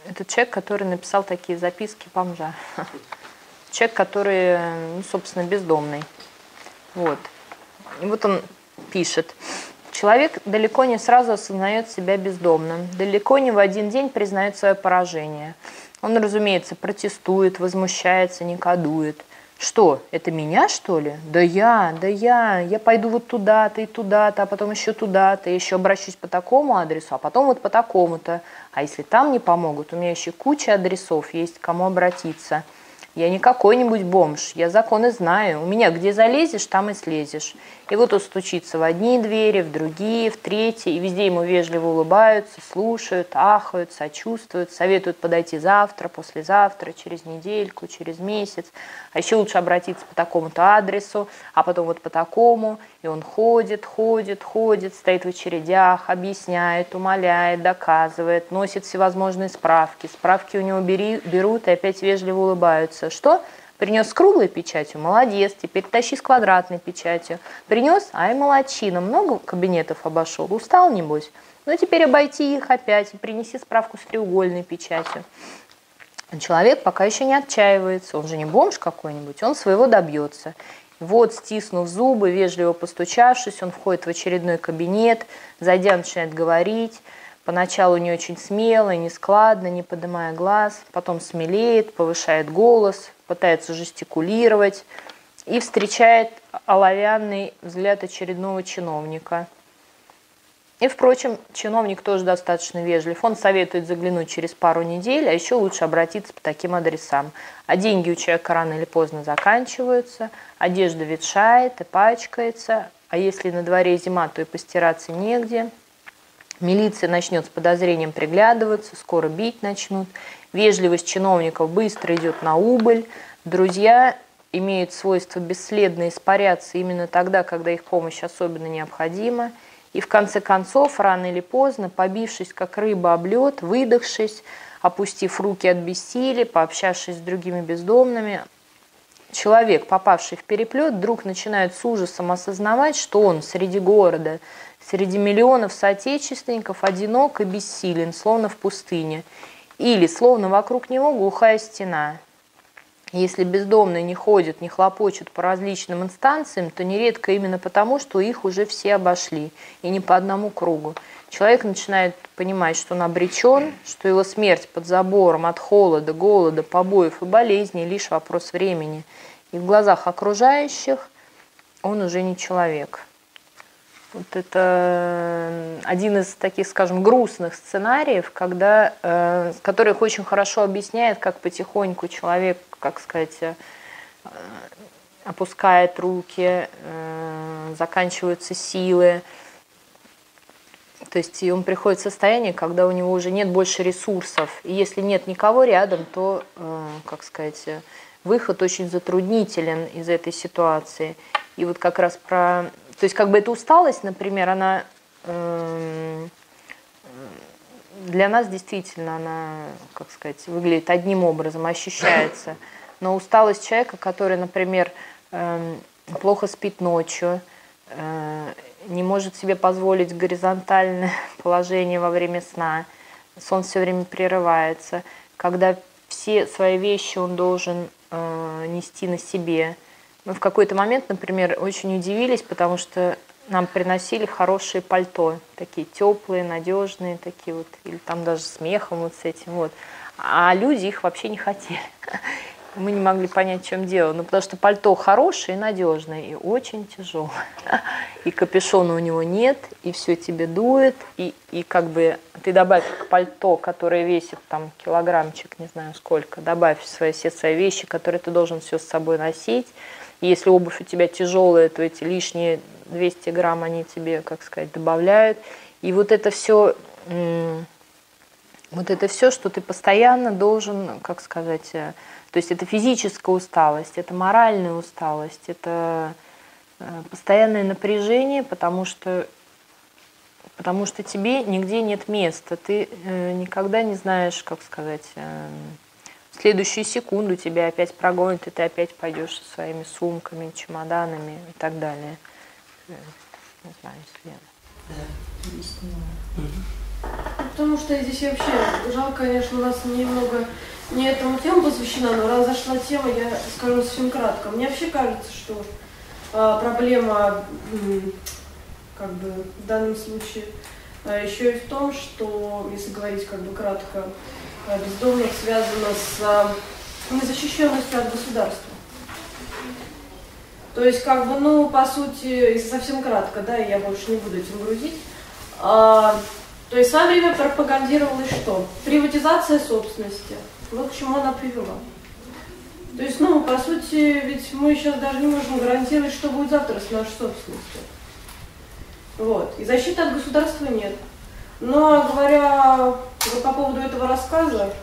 это человек, который написал такие записки бомжа. Человек, который, ну, собственно, бездомный. Вот. И вот он пишет. Человек далеко не сразу осознает себя бездомным, далеко не в один день признает свое поражение – он, разумеется, протестует, возмущается, негодует. Что, это меня, что ли? Да я, да я, я пойду вот туда-то и туда-то, а потом еще туда-то, еще обращусь по такому адресу, а потом вот по такому-то. А если там не помогут, у меня еще куча адресов есть, к кому обратиться. Я не какой-нибудь бомж, я законы знаю. У меня где залезешь, там и слезешь. И вот он стучится в одни двери, в другие, в третьи, и везде ему вежливо улыбаются, слушают, ахают, сочувствуют, советуют подойти завтра, послезавтра, через недельку, через месяц. А еще лучше обратиться по такому-то адресу, а потом вот по такому. И он ходит, ходит, ходит, стоит в очередях, объясняет, умоляет, доказывает, носит всевозможные справки. Справки у него бери, берут и опять вежливо улыбаются. Что? Принес с круглой печатью, молодец, теперь тащи с квадратной печатью. Принес, ай, молодчина, много кабинетов обошел, устал, небось. Ну, теперь обойти их опять и принеси справку с треугольной печатью. Человек пока еще не отчаивается, он же не бомж какой-нибудь, он своего добьется. Вот, стиснув зубы, вежливо постучавшись, он входит в очередной кабинет, зайдя, начинает говорить. Поначалу не очень смело, нескладно, не поднимая глаз, потом смелеет, повышает голос, пытается жестикулировать и встречает оловянный взгляд очередного чиновника. И, впрочем, чиновник тоже достаточно вежлив. Он советует заглянуть через пару недель, а еще лучше обратиться по таким адресам. А деньги у человека рано или поздно заканчиваются, одежда ветшает и пачкается, а если на дворе зима, то и постираться негде. Милиция начнет с подозрением приглядываться, скоро бить начнут. Вежливость чиновников быстро идет на убыль. Друзья имеют свойство бесследно испаряться именно тогда, когда их помощь особенно необходима. И в конце концов, рано или поздно, побившись как рыба об лед, выдохшись, опустив руки от бессилия, пообщавшись с другими бездомными, человек, попавший в переплет, вдруг начинает с ужасом осознавать, что он среди города, среди миллионов соотечественников одинок и бессилен, словно в пустыне – или словно вокруг него глухая стена. Если бездомные не ходят, не хлопочут по различным инстанциям, то нередко именно потому, что их уже все обошли, и не по одному кругу. Человек начинает понимать, что он обречен, что его смерть под забором от холода, голода, побоев и болезней лишь вопрос времени. И в глазах окружающих он уже не человек. Вот это один из таких, скажем, грустных сценариев, когда, э, которых очень хорошо объясняет, как потихоньку человек, как сказать, э, опускает руки, э, заканчиваются силы. То есть он приходит в состояние, когда у него уже нет больше ресурсов. И если нет никого рядом, то, э, как сказать, выход очень затруднителен из этой ситуации. И вот как раз про то есть как бы эта усталость, например, она эм, для нас действительно она, как сказать, выглядит одним образом, ощущается. Но усталость человека, который, например, эм, плохо спит ночью, э, не может себе позволить горизонтальное положение во время сна, сон все время прерывается, когда все свои вещи он должен э, нести на себе, мы в какой-то момент, например, очень удивились, потому что нам приносили хорошие пальто, такие теплые, надежные, такие вот, или там даже с мехом вот с этим вот. А люди их вообще не хотели. Мы не могли понять, в чем дело. Ну, потому что пальто хорошее и надежное, и очень тяжелое. И капюшона у него нет, и все тебе дует, и, и как бы ты добавь к пальто, которое весит там килограммчик, не знаю сколько, добавь свои, все свои вещи, которые ты должен все с собой носить, если обувь у тебя тяжелая, то эти лишние 200 грамм они тебе, как сказать, добавляют. И вот это все, вот это все, что ты постоянно должен, как сказать, э, то есть это физическая усталость, это моральная усталость, это э, постоянное напряжение, потому что потому что тебе нигде нет места, ты э, никогда не знаешь, как сказать, в следующую секунду тебя опять прогонят, и ты опять пойдешь со своими сумками, чемоданами и так далее. Э, не знаю, Лена. Да, объяснила. Потому что здесь вообще жалко, конечно, у нас немного не этому тему посвящена, но раз зашла тема, я скажу совсем кратко. Мне вообще кажется, что э, проблема, э, как бы в данном случае, э, еще и в том, что, если говорить как бы кратко, бездомных связано с э, незащищенностью от государства. То есть, как бы, ну, по сути, если совсем кратко, да, я больше не буду этим грузить, а, то есть, в свое время пропагандировалось что? Приватизация собственности. Вот к чему она привела. То есть, ну, по сути, ведь мы сейчас даже не можем гарантировать, что будет завтра с нашей собственностью. Вот. И защиты от государства нет. Но говоря вот по поводу этого рассказа,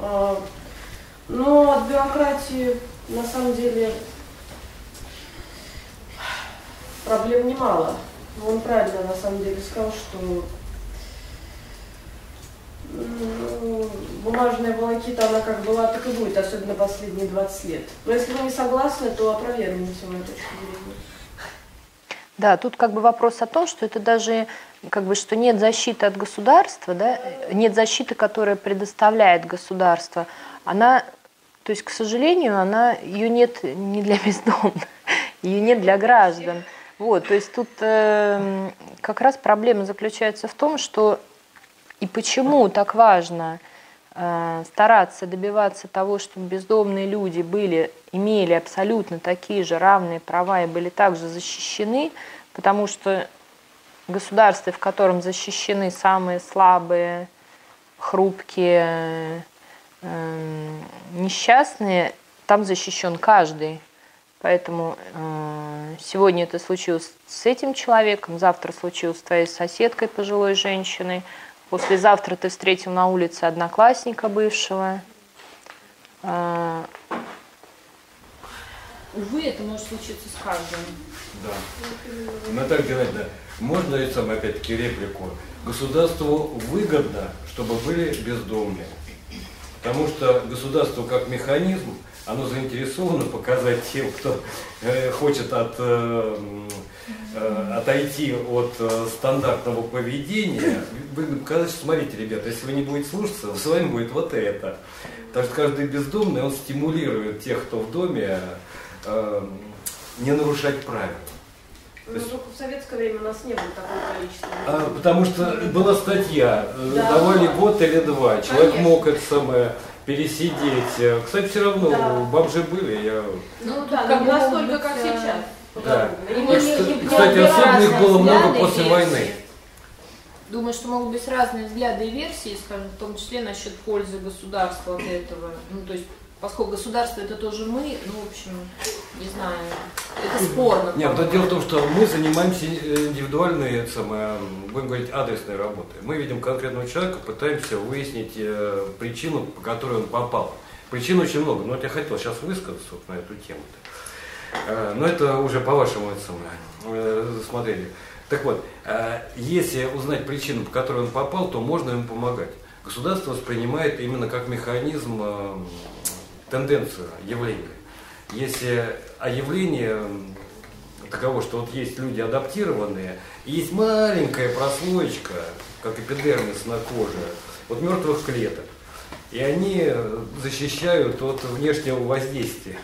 э, но от бюрократии на самом деле проблем немало. Он правильно на самом деле сказал, что ну, бумажная волокита, она как была, так и будет, особенно последние 20 лет. Но если вы не согласны, то опровергните мою точку зрения. Да, тут как бы вопрос о том, что это даже как бы, что нет защиты от государства, да, нет защиты, которая предоставляет государство, она, то есть, к сожалению, она, ее нет не для бездомных, ее нет для граждан. Вот, то есть тут э, как раз проблема заключается в том, что и почему так важно стараться добиваться того, чтобы бездомные люди были, имели абсолютно такие же равные права и были также защищены, потому что государстве, в котором защищены самые слабые, хрупкие, э, несчастные, там защищен каждый. Поэтому э, сегодня это случилось с этим человеком, завтра случилось с твоей соседкой, пожилой женщиной, послезавтра ты встретил на улице одноклассника бывшего. Э, Увы, это может случиться с каждым. Да. Наталья Геннадьевна, можно я сам опять-таки реплику? Государству выгодно, чтобы были бездомные. Потому что государство как механизм оно заинтересовано показать тем, кто э, хочет от, э, э, отойти от э, стандартного поведения, выгодно показать, что смотрите, ребята, если вы не будете слушаться, с вами будет вот это. Потому что каждый бездомный, он стимулирует тех, кто в доме, э, не нарушать правила. Ну, только в советское время у нас не было такого количества. А, потому что была статья, Да. давали год или два, человек Конечно. мог это самое пересидеть. Кстати, все равно Да. бомжи были, я Ну да, как не настолько, как быть, э, сейчас. Да. И мы не- не- не- не- Кстати, не особенно их разные было много и после версии. войны. Думаю, что могут быть разные взгляды и версии, скажем, в том числе насчет пользы государства от этого. Ну, то есть, поскольку государство это тоже мы, ну, в общем, не знаю, это спорно. Нет, то дело в том, что мы занимаемся индивидуальной, самое, будем говорить, адресной работой. Мы видим конкретного человека, пытаемся выяснить э, причину, по которой он попал. Причин очень много, но вот я хотел сейчас высказаться вот на эту тему. Э, Но это уже по вашему самое, э, смотрели. Так вот, э, если узнать причину, по которой он попал, то можно ему помогать. Государство воспринимает именно как механизм э, тенденцию, явление. Если а явление таково, что вот есть люди адаптированные, и есть маленькая прослоечка, как эпидермис на коже, вот мертвых клеток, и они э, защищают от внешнего воздействия.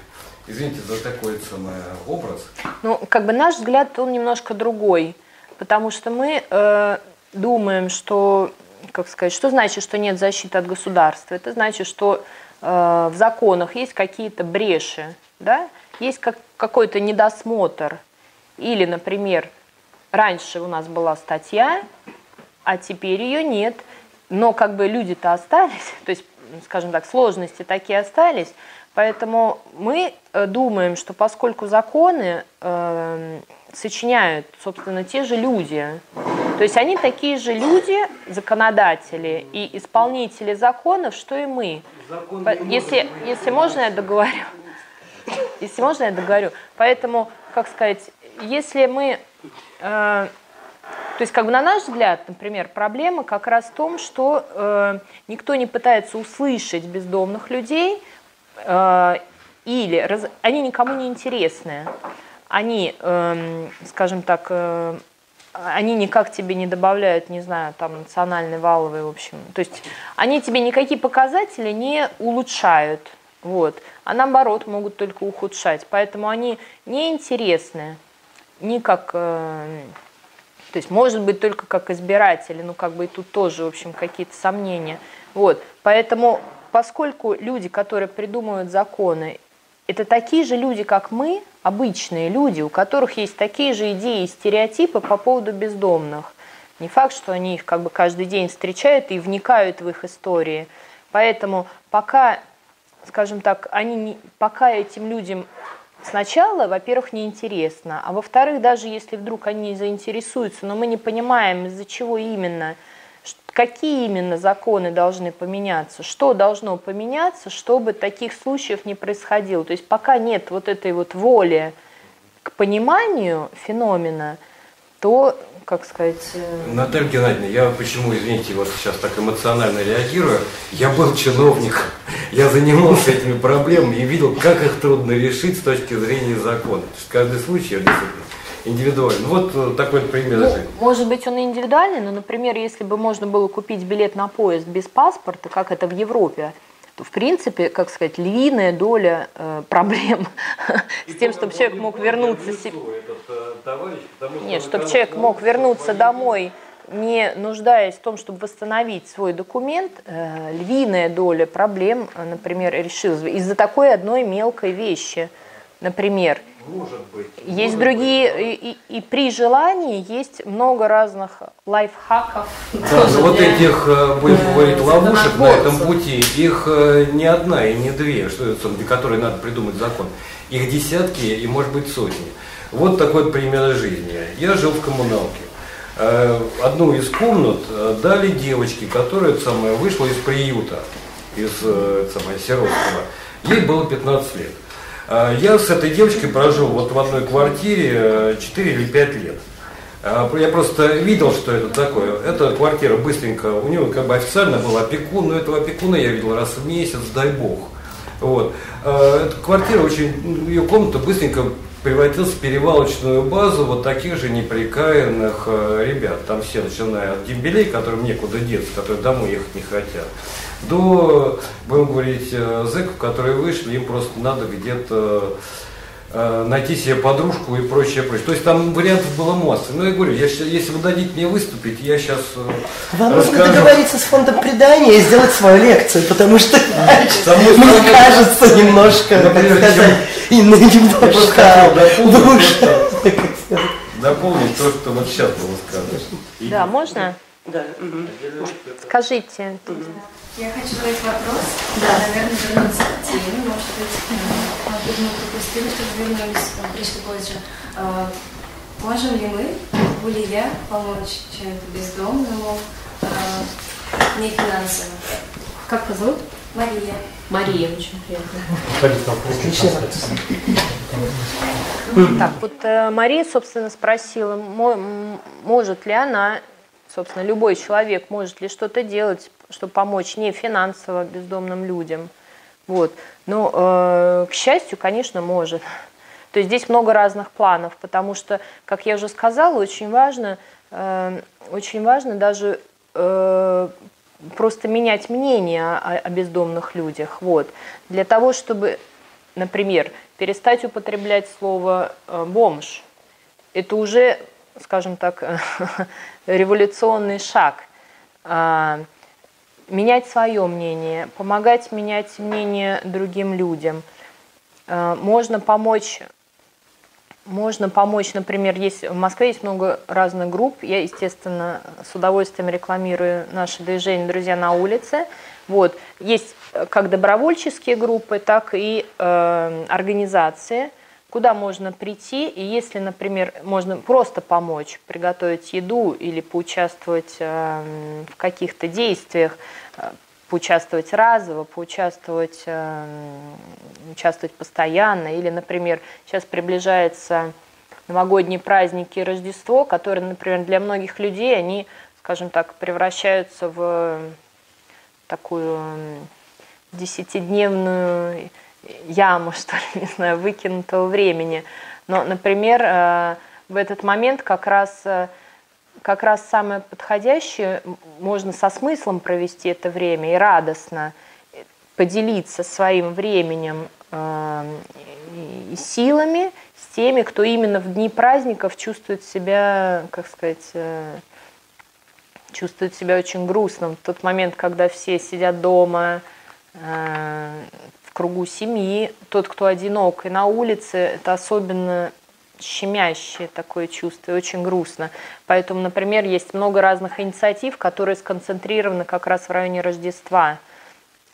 Извините за такой самое, образ. Ну, как бы наш взгляд, он немножко другой, потому что мы э, думаем, что, как сказать, что значит, что нет защиты от государства? Это значит, что э, в законах есть какие-то бреши, да? есть как, какой-то недосмотр. Или, например, раньше у нас была статья, а теперь ее нет. Но как бы люди-то остались, то есть, скажем так, сложности такие остались. Поэтому мы э, думаем, что поскольку законы э, сочиняют, собственно, те же люди, то есть они такие же люди, законодатели и исполнители законов, что и мы. Если, если можно, я договорю. Если можно, я договорю. Поэтому, как сказать, если мы... э, то есть, как бы на наш взгляд, например, проблема как раз в том, что э, никто не пытается услышать бездомных людей, или раз- они никому не интересны. Они, эм, скажем так, э, они никак тебе не добавляют, не знаю, там национальный валовый, в общем. То есть они тебе никакие показатели не улучшают, вот, а наоборот могут только ухудшать. Поэтому они неинтересны ни как, э, то есть может быть только как избиратели, ну как бы и тут тоже, в общем, какие-то сомнения. Вот, поэтому поскольку люди, которые придумывают законы, это такие же люди, как мы, обычные люди, у которых есть такие же идеи и стереотипы по поводу бездомных. Не факт, что они их как бы каждый день встречают и вникают в их истории. Поэтому пока, скажем так, они не- пока этим людям сначала, во-первых, неинтересно, а во-вторых, даже если вдруг они заинтересуются, но мы не понимаем, из-за чего именно, какие именно законы должны поменяться, что должно поменяться, чтобы таких случаев не происходило. То есть пока нет вот этой вот воли к пониманию феномена, то, как сказать... э, Наталья Геннадьевна, я почему, извините, вот сейчас так эмоционально реагирую. Я был чиновник, я занимался этими проблемами и видел, как их трудно решить с точки зрения закона. То есть каждый случай действительно индивидуально. Ну, Вот э, такой пример. Ну, может быть, он индивидуальный, но, например, если бы можно было купить билет на поезд без паспорта, как это в Европе, то, в принципе, как сказать, львиная доля э, проблем с тем, чтобы человек мог вернуться себе. Нет, чтобы человек мог вернуться домой, не нуждаясь в том, чтобы восстановить свой документ, э, львиная доля проблем, э, например, решилась из-за такой одной мелкой вещи. Например, Может быть. есть может другие, и, и- и при желании есть много разных лайфхаков. быть. Да, но вот этих, э, будем говорить, ловушек на этом пути, их э, не одна и не две, что это, для которой надо придумать закон. Их десятки и, может быть, сотни. Вот такой вот пример из жизни. Я жил в коммуналке. Э, Одну из комнат дали девочке, которая самое, вышла из приюта, из самое, сиротского. Ей было 15 лет. Э, Я с этой девочкой прожил вот в одной квартире э, 4 или 5 лет. А, Я просто видел, что это такое. Эта квартира быстренько, у него как бы официально был опекун, но этого опекуна я видел раз в месяц, дай бог. Вот. Э, эта квартира очень, ее комната быстренько превратилась в перевалочную базу вот таких же неприкаянных э, ребят. Там все, начиная от дембелей, которым некуда деться, которые домой ехать не хотят, до, будем говорить, э, зэков, которые вышли, им просто надо где-то э, найти себе подружку и прочее, прочее. То есть там вариантов было масса. Ну, я говорю, я, если вы дадите мне выступить, я сейчас э, Вам расскажу. нужно договориться с фондом предания и сделать свою лекцию, потому что мне кажется немножко, Например, сказать, и ну, Я просто немножко душа. дополнить то, что вот сейчас было сказано. Да, можно? Да. мгм. Скажите. Я хочу задать вопрос. Да. Наверное, вернуться к теме. Может быть, мы пропустили, что вернулись, э, пришли позже. А, Можем ли мы, Булия, помочь человеку бездомному, а, не финансово? Как вас зовут? Мария. Мария, очень приятно. Так, вот э, Мария, собственно, спросила, может ли она, собственно, любой человек, может ли что-то делать, чтобы помочь не финансово бездомным людям. Вот. Но, э, к счастью, конечно, может. То есть здесь много разных планов, потому что, как я уже сказала, очень важно, э, очень важно даже э, просто менять мнение о, бездомных людях. Вот. Для того, чтобы, например, перестать употреблять слово бомж, это уже, скажем так, революционный шаг. А, Менять свое мнение, помогать менять мнение другим людям. А, Можно помочь можно помочь, например, есть в Москве есть много разных групп. Я, естественно, с удовольствием рекламирую наше движение «Друзья на улице». Вот. Есть как добровольческие группы, так и э, организации, куда можно прийти. И если, например, можно просто помочь приготовить еду или поучаствовать э, в каких-то действиях, э, поучаствовать разово, поучаствовать, э, участвовать постоянно. Или, например, сейчас приближается новогодние праздники и Рождество, которые, например, для многих людей, они, скажем так, превращаются в такую десятидневную яму, что ли, не знаю, выкинутого времени. Но, например, э, в этот момент как раз э, как раз самое подходящее, можно со смыслом провести это время и радостно э, поделиться своим временем э, и силами с теми, кто именно в дни праздников чувствует себя, как сказать, чувствует себя очень грустным. В тот момент, когда все сидят дома, кругу семьи, тот, кто одинок и на улице, это особенно щемящее такое чувство и очень грустно. Поэтому, например, есть много разных инициатив, которые сконцентрированы как раз в районе Рождества.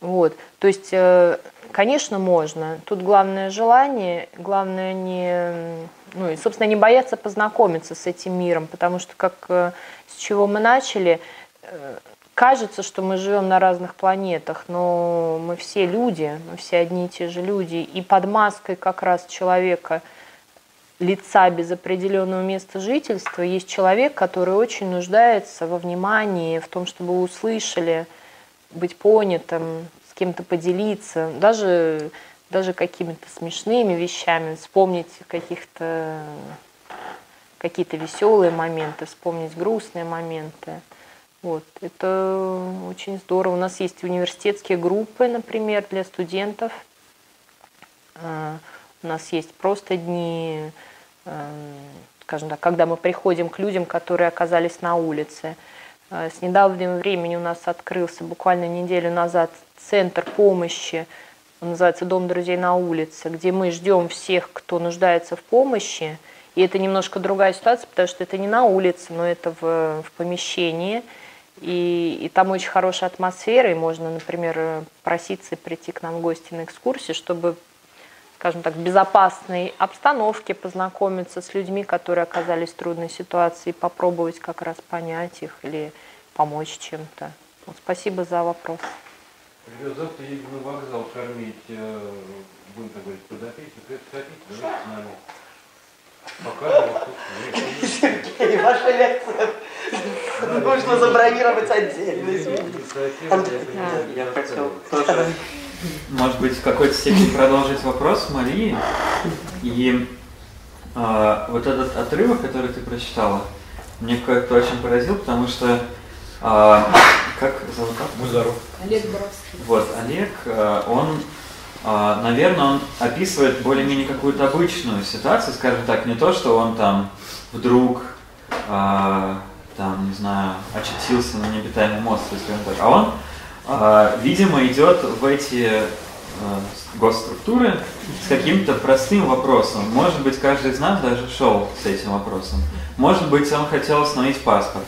Вот. То есть, э, конечно, можно. Тут главное желание, главное не, ну и, собственно, не бояться познакомиться с этим миром, потому что, как э, с чего мы начали, э, кажется, что мы живем на разных планетах, но мы все люди, мы все одни и те же люди, и под маской как раз человека лица без определенного места жительства есть человек, который очень нуждается во внимании, в том, чтобы услышали, быть понятым, с кем-то поделиться, даже, даже какими-то смешными вещами, вспомнить каких-то какие-то веселые моменты, вспомнить грустные моменты. Вот, это очень здорово. У нас есть университетские группы, например, для студентов. А, У нас есть просто дни, эм, скажем так, когда мы приходим к людям, которые оказались на улице. Э, С недавнего времени у нас открылся буквально неделю назад центр помощи, он называется «Дом друзей на улице», где мы ждем всех, кто нуждается в помощи. И это немножко другая ситуация, потому что это не на улице, но это в, в помещении. И, и там очень хорошая атмосфера, и можно, например, проситься и прийти к нам в гости на экскурсию, чтобы, скажем так, в безопасной обстановке познакомиться с людьми, которые оказались в трудной ситуации, и попробовать как раз понять их или помочь чем-то. Вот, спасибо за вопрос. Ребят, завтра едем на вокзал кормить, э, будем так говорить, подопечных. Если хотите, давайте с нами. Что Сергей, ваша лекция нужно забронировать отдельно. я хотел тоже может быть, в какой-то степени продолжить вопрос Марии. И э, вот этот отрывок, который ты прочитала, мне как-то очень поразил, потому что э, как зовут? Музаров. Олег Боровский. Вот, Олег, э, он, наверное, он описывает более-менее какую-то обычную ситуацию, скажем так, не то, что он там вдруг э, там, не знаю, очутился на необитаемом острове, скажем так, а он, э, видимо, идет в эти э, госструктуры с каким-то простым вопросом. Может быть, каждый из нас даже шел с этим вопросом. Может быть, он хотел остановить паспорт.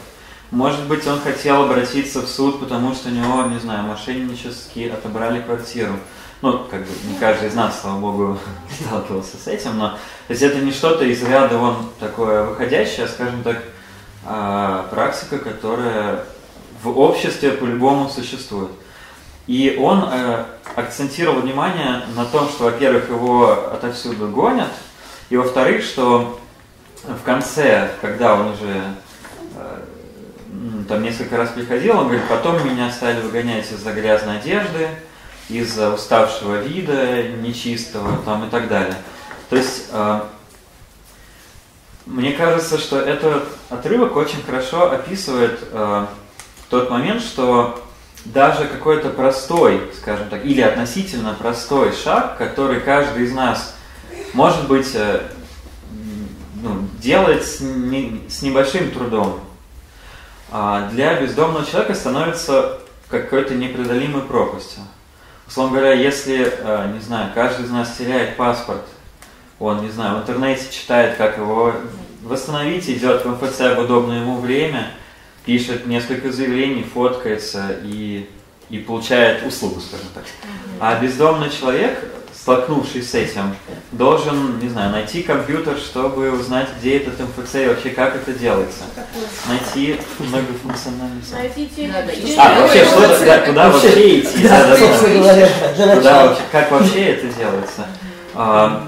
Может быть, он хотел обратиться в суд, потому что у него, не знаю, мошеннически отобрали квартиру. Ну, как бы не каждый из нас, слава богу, сталкивался с этим, но то есть это не что-то из ряда вон такое выходящее, а, скажем так, а, практика, которая в обществе по-любому существует. И он э, акцентировал внимание на том, что, во-первых, его отовсюду гонят, и, во-вторых, что в конце, когда он уже э, там несколько раз приходил, он говорит, потом меня стали выгонять из-за грязной одежды, из-за уставшего вида, нечистого там и так далее. То есть э, мне кажется, что этот отрывок очень хорошо описывает э, тот момент, что даже какой-то простой, скажем так, или относительно простой шаг, который каждый из нас, может быть, э, ну, делает с, не, с небольшим трудом, э, для бездомного человека становится какой-то непреодолимой пропастью. Условно говоря, если, э, не знаю, каждый из нас теряет паспорт, он, не знаю, в интернете читает, как его восстановить, идет в МФЦ в удобное ему время, пишет несколько заявлений, фоткается и, и получает услугу, скажем так. А бездомный человек, столкнувшись с этим, должен, не знаю, найти компьютер, чтобы узнать, где этот МФЦ и вообще как это делается. Найти многофункциональный Найти А, вообще, что да, куда вообще идти? Да, да, да. Куда вообще, как вообще это делается? А,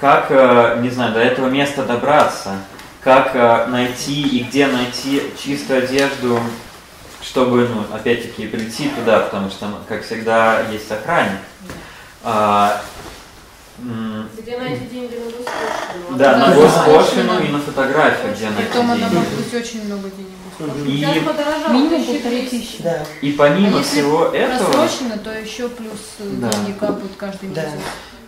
как, э, не знаю, до этого места добраться, как э, найти и где найти чистую одежду, чтобы, ну, опять-таки, прийти туда, потому что, как всегда, есть охранник. А, где найти деньги на госпошлину? Да, на госпошлину и на фотографию, где найти Потом она может быть очень много денег. И, Минимум полторы тысячи. Да. и помимо а всего этого... просрочено, то еще плюс э, Да. деньги капают каждый Да. месяц.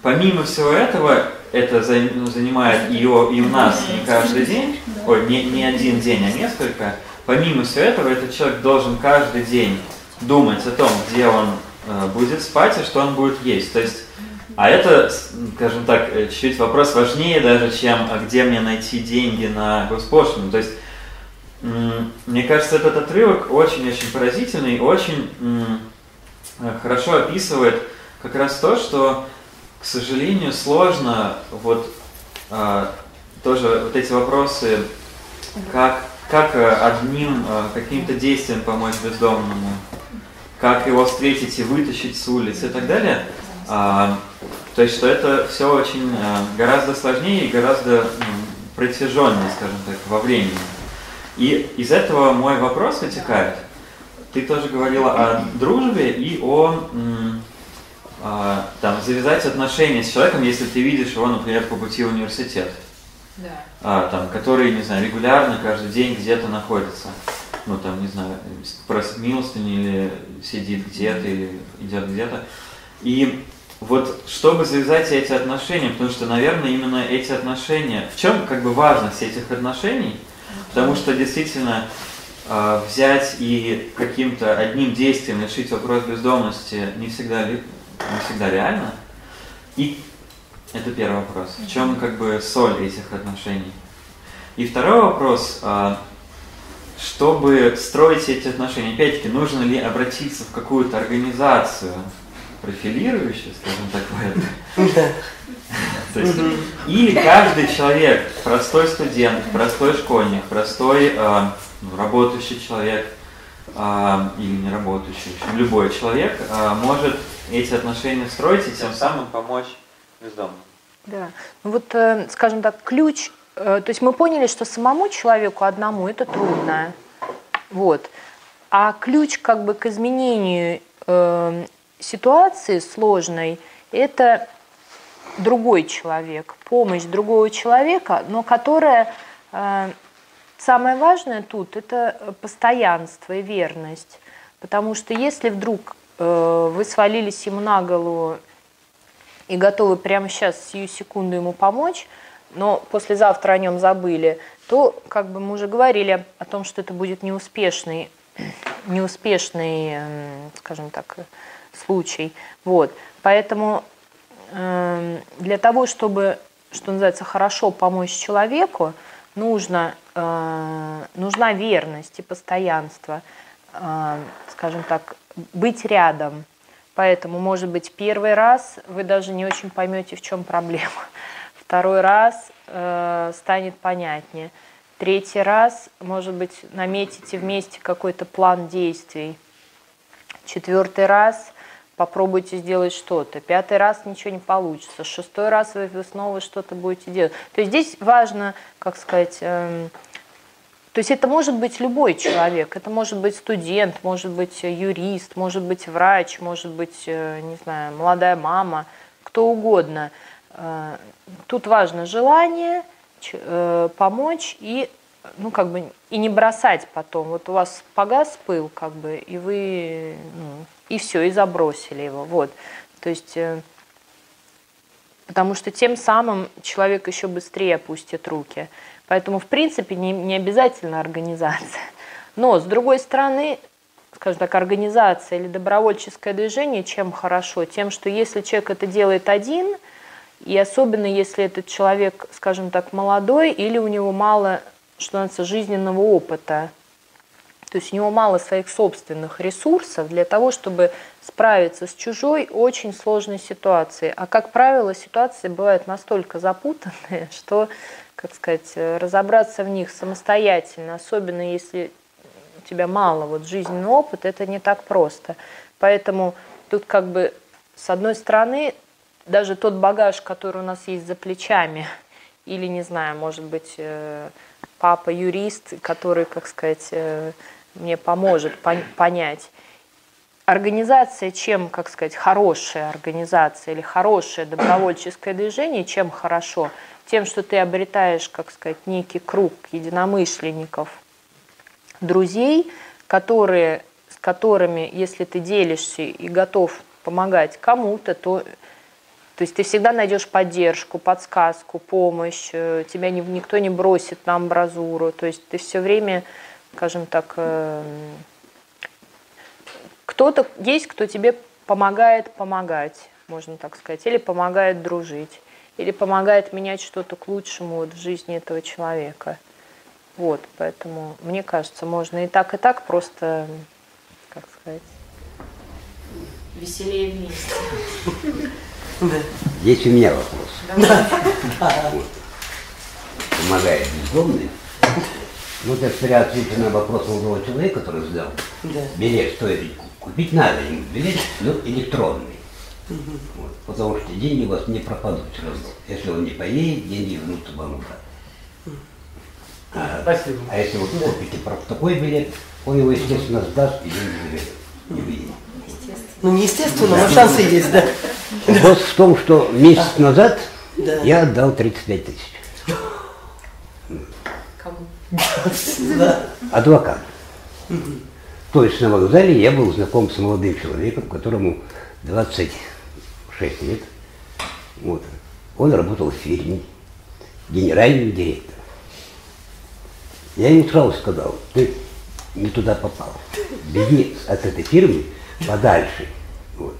Помимо всего этого, это ну, занимает о- и у нас не каждый день, ой, не, не один день, а несколько. Помимо всего этого, этот человек должен каждый день думать о том, где он будет спать и что он будет есть. То есть, а это, скажем так, э, чуть-чуть вопрос важнее даже, чем а где мне найти деньги на госпошлину. То есть, мне кажется, этот отрывок очень-очень поразительный, очень э, хорошо описывает как раз то, что к сожалению, сложно вот а, тоже вот эти вопросы, как, как э, одним э, каким-то действием помочь бездомному, как его встретить и вытащить с улицы и так далее. А, то есть, что это все очень э, гораздо сложнее и гораздо протяженнее, скажем так, во времени. И из этого мой вопрос вытекает. Ты тоже говорила о дружбе и о а, там, завязать отношения с человеком, если ты видишь его, например, по пути в университет, Да. а, там, который, не знаю, регулярно каждый день где-то находится, ну, там, не знаю, просит милостыню или сидит где-то, или идет где-то. И вот чтобы завязать эти отношения, потому что, наверное, именно эти отношения, в чем как бы важность этих отношений, потому что действительно а, взять и каким-то одним действием решить вопрос бездомности не всегда, не всегда реально. И это первый вопрос. В чем как бы соль этих отношений? И второй вопрос, а, чтобы строить эти отношения, опять-таки, нужно ли обратиться в какую-то организацию, профилирующую, скажем так, в этом? То есть, или каждый человек, простой студент, простой школьник, простой э, ну, работающий человек э, или не работающий, в общем, любой человек э, может эти отношения строить и тем самым помочь бездомным. Да. Ну вот, э, скажем так, ключ, то есть мы поняли, что самому человеку одному это трудно. Вот. А ключ как бы к изменению э, ситуации сложной это другой человек, помощь другого человека, но которая э, самое важное тут это постоянство и верность. Потому что если вдруг э, вы свалились ему на голову и готовы прямо сейчас, сию секунду ему помочь, но послезавтра о нем забыли, то, как бы мы уже говорили о том, что это будет неуспешный, неуспешный, скажем так, случай. Вот. Поэтому э, для того, чтобы, что называется, хорошо помочь человеку, нужно, э, нужна верность и постоянство, э, скажем так, быть рядом. Поэтому, может быть, первый раз вы даже не очень поймете, в чем проблема. Второй раз э, станет понятнее. Третий раз, может быть, наметите вместе какой-то план действий. Четвертый раз попробуйте сделать что-то. Пятый раз ничего не получится. Шестой раз вы, снова что-то будете делать. То есть здесь важно, как сказать, э, то есть это может быть любой человек, это может быть студент, может быть юрист, может быть врач, может быть, э, не знаю, молодая мама, кто угодно. Э, тут важно желание э, помочь и ну, как бы, и не бросать потом. Вот у вас погас пыл, как бы, и вы, ну, и все, и забросили его. Вот. То есть, потому что тем самым человек еще быстрее опустит руки. Поэтому, в принципе, не, не обязательно организация. Но, с другой стороны, скажем так, организация или добровольческое движение чем хорошо? Тем, что если человек это делает один, и особенно если этот человек, скажем так, молодой, или у него мало, что называется, жизненного опыта, то есть у него мало своих собственных ресурсов для того, чтобы справиться с чужой очень сложной ситуацией. А, как правило, ситуации бывают настолько запутанные, что как сказать, разобраться в них самостоятельно, особенно если у тебя мало вот жизненного опыта, это не так просто. Поэтому тут как бы с одной стороны даже тот багаж, который у нас есть за плечами, или, не знаю, может быть, э, папа юрист, который, как сказать, э, мне поможет понять. Организация, чем, как сказать, хорошая организация или хорошее добровольческое движение, чем хорошо – тем, что ты обретаешь, как сказать, некий круг единомышленников, друзей, которые, с которыми, если ты делишься и готов помогать кому-то, то, то есть ты всегда найдешь поддержку, подсказку, помощь, э, тебя никто не бросит на амбразуру, то есть ты все время, скажем так, э, кто-то есть, кто тебе помогает помогать, можно так сказать, или помогает дружить или помогает менять что-то к лучшему вот в жизни этого человека. Вот, поэтому мне кажется, можно и так, и так просто, как сказать, веселее вместе. Есть у меня вопрос. Помогает бездомный. Ну, это прямо ответить на вопрос молодого человека, который задал. Билет стоит купить надо ему билет, но электронный. Вот, потому что деньги у вас не пропадут все равно. Если он не поедет, деньги вернутся вам обратно. А, Спасибо. А если вы купите такой билет, он его, естественно, сдаст и деньги не выйдет. Ну, не естественно, но шансы есть, да. Вопрос в том, что месяц назад я отдал 35 тысяч. Кому? Адвокат. То есть на вокзале я был знаком с молодым человеком, которому 20 6 лет. Вот. Он работал в фирме, генеральным директором. Я ему сразу сказал, ты не туда попал. Беги от этой фирмы подальше. Вот.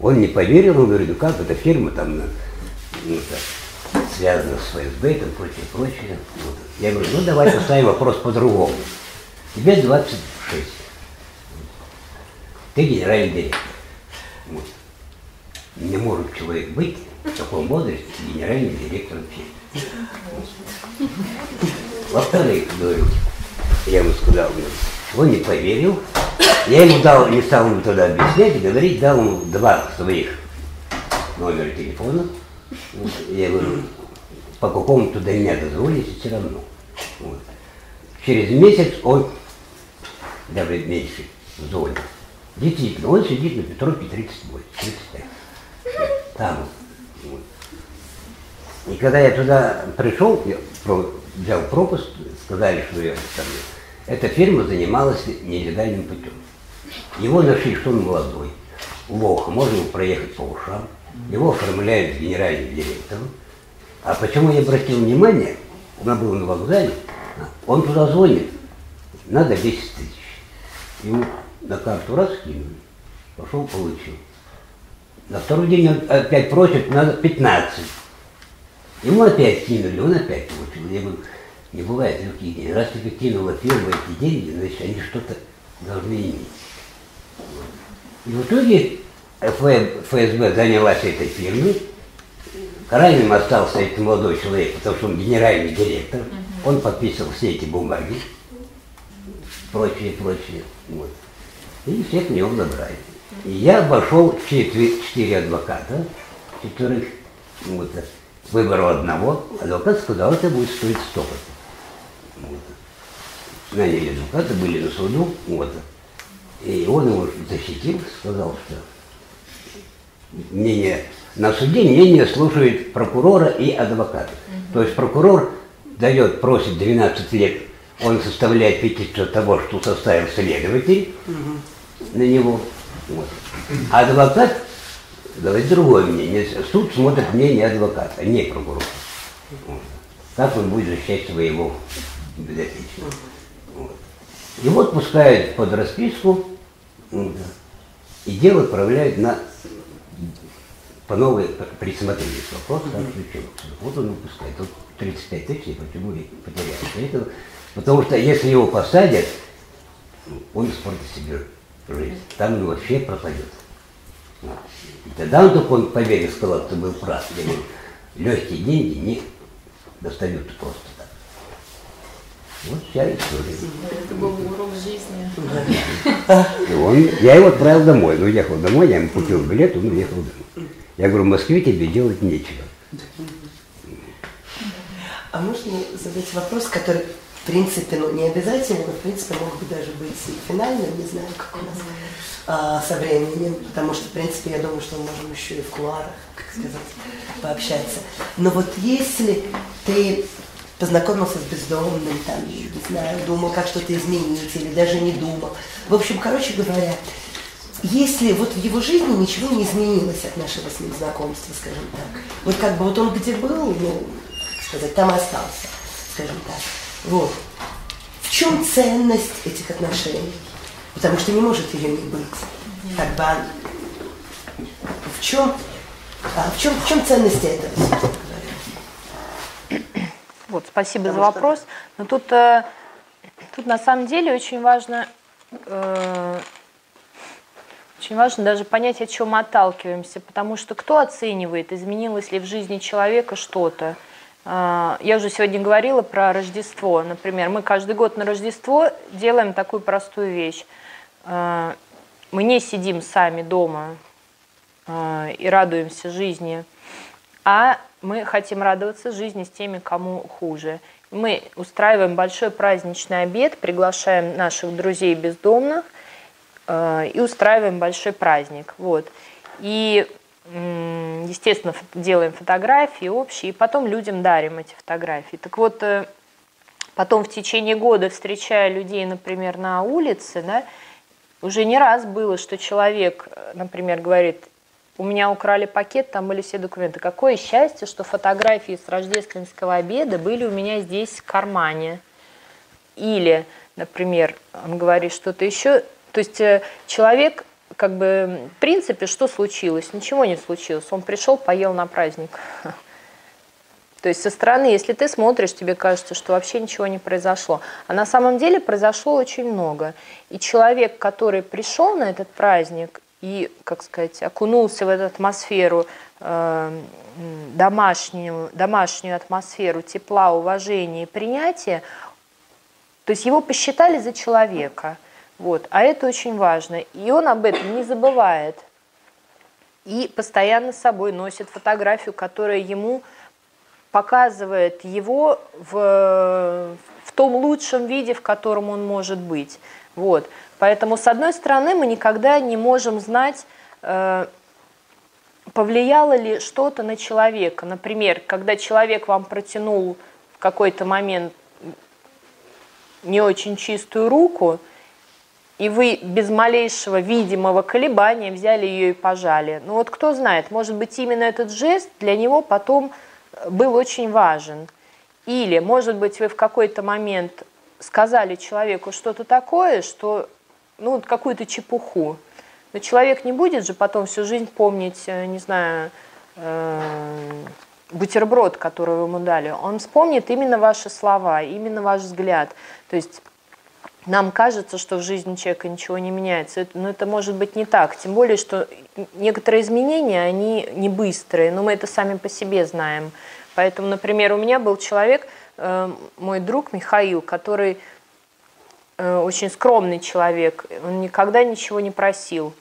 Он не поверил, он говорит, ну как, эта фирма там ну, так, связана с ФСБ и прочее, прочее. Вот. Я говорю, ну давай поставим вопрос по-другому. Тебе 26. Ты генеральный директор. Вот не может человек быть в таком возрасте генеральным директором фирмы. Во-вторых, говорю, я ему сказал, он не поверил. Я ему дал, не стал ему тогда объяснять, говорить, дал ему два своих номера телефона. Я говорю, по какому-то до меня дозволите все равно. Вот. Через месяц он, даже меньше, звонит. Действительно, он сидит на Петровке 38, 35. Там. Вот. И когда я туда пришел, я взял пропуск, сказали, что я там, эта фирма занималась нелегальным путем. Его нашли, что он молодой, лох, можно проехать по ушам. Его оформляют генеральным директором. А почему я обратил внимание, он был на вокзале, он туда звонит, надо 10 тысяч. Ему на карту раз кинули, пошел, получил. На второй день он опять просит, надо 15. Ему опять кинули, он опять получил. Я говорю, не бывает таких денег. Раз тебе кинула фирма эти деньги, значит, они что-то должны иметь. И в итоге ФСБ занялась этой фирмой. Крайним остался этот молодой человек, потому что он генеральный директор. Он подписывал все эти бумаги, прочее, прочее. Вот. И всех в него забрали. И я обошел четыре, четыре адвоката, четверых, вот, выбрал одного, адвокат сказал, это будет стоить столько. Вот. Наняли адвоката, были на суду, вот. И он его защитил, сказал, что мнение на суде мнение слушает прокурора и адвоката. Угу. То есть прокурор дает, просит 12 лет, он составляет петицию того, что составил следователь угу. на него. Вот. А адвокат говорит другое мнение. Суд смотрит мнение адвоката, не прокурора. Вот. Как он будет защищать своего подопечного. Вот. И вот пускают под расписку, и дело отправляют на по новой присмотрелись вопрос, как Вот он выпускает. Вот 35 тысяч, почему и потерял. Потому что если его посадят, он испортит себе жизнь. Там он вообще пропадет. И тогда он только он поверил, сказал, что был прав. Я говорю, легкие деньги не достаются просто. Вот вся история. Это был урок жизни. И он, я его отправил домой. Он уехал домой, я ему купил билет, он уехал домой. Я говорю, в Москве тебе делать нечего. А можно задать вопрос, который в принципе, ну не обязательно, но в принципе мог бы даже быть и финальным, не знаю, как у нас а, со временем, потому что, в принципе, я думаю, что мы можем еще и в куларах, как сказать, пообщаться. Но вот если ты познакомился с бездомным, там, не знаю, думал, как что-то изменить, или даже не думал. В общем, короче говоря, если вот в его жизни ничего не изменилось от нашего с ним знакомства, скажем так, вот как бы вот он где был, ну, как сказать, там остался, скажем так. Вот. В чем ценность этих отношений? Потому что не может ее не быть. Как бы, в чем, а, в чем, в чем ценность этого? Вот, спасибо Потому за вопрос. Что... Но тут, э, тут на самом деле очень важно, э, очень важно даже понять, от чего мы отталкиваемся. Потому что кто оценивает, изменилось ли в жизни человека что-то? А, я уже сегодня говорила про Рождество. Например, мы каждый год на Рождество делаем такую простую вещь. А, мы не сидим сами дома а, и радуемся жизни, а мы хотим радоваться жизни с теми, кому хуже. Мы устраиваем большой праздничный обед, приглашаем наших друзей бездомных и устраиваем большой праздник. Вот. И естественно, делаем фотографии общие, и потом людям дарим эти фотографии. Так вот, э, потом в течение года, встречая людей, например, на улице, да, уже не раз было, что человек, э, например, говорит, у меня украли пакет, там были все документы. Какое счастье, что фотографии с рождественского обеда были у меня здесь в кармане. Или, например, он говорит что-то еще. То есть э, человек как бы, в принципе, что случилось? Ничего не случилось. Он пришел, поел на праздник. То есть со стороны, если ты смотришь, тебе кажется, что вообще ничего не произошло. А на самом деле произошло очень много. И человек, который пришел на этот праздник и, как сказать, окунулся в эту атмосферу, э, домашнюю, домашнюю атмосферу тепла, уважения и принятия, то есть его посчитали за человека – вот. А это очень важно. И он об этом не забывает. И постоянно с собой носит фотографию, которая ему показывает его в, в том лучшем виде, в котором он может быть. Вот. Поэтому, с одной стороны, мы никогда не можем знать, э, повлияло ли что-то на человека. Например, когда человек вам протянул в какой-то момент не очень чистую руку, и вы без малейшего видимого колебания взяли ее и пожали. Ну вот кто знает, может быть именно этот жест для него потом был очень важен. Или, может быть, вы в какой-то момент сказали человеку что-то такое, что, ну, какую-то чепуху. Но человек не будет же потом всю жизнь помнить, э, не знаю, э, бутерброд, который вы ему дали. Он вспомнит именно ваши слова, именно ваш взгляд. То есть нам кажется, что в жизни человека ничего не меняется, но это может быть не так. Тем более, что некоторые изменения, они не быстрые, но мы это сами по себе знаем. Поэтому, например, у меня был человек, мой друг Михаил, который э, очень скромный человек, он никогда ничего не просил.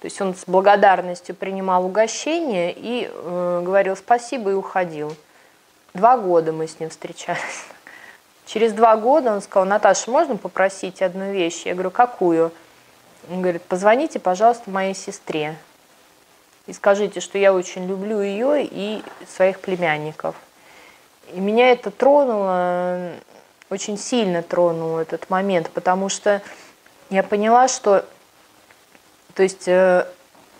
То есть он с благодарностью принимал угощение и э, говорил спасибо и уходил. Два года мы с ним встречались. Через два года он сказал, Наташа, можно попросить одну вещь? Я говорю, какую? Он говорит, позвоните, пожалуйста, моей сестре и скажите, что я очень люблю ее и своих племянников. И меня это тронуло, очень сильно тронул этот момент, потому что я поняла, что, то есть э,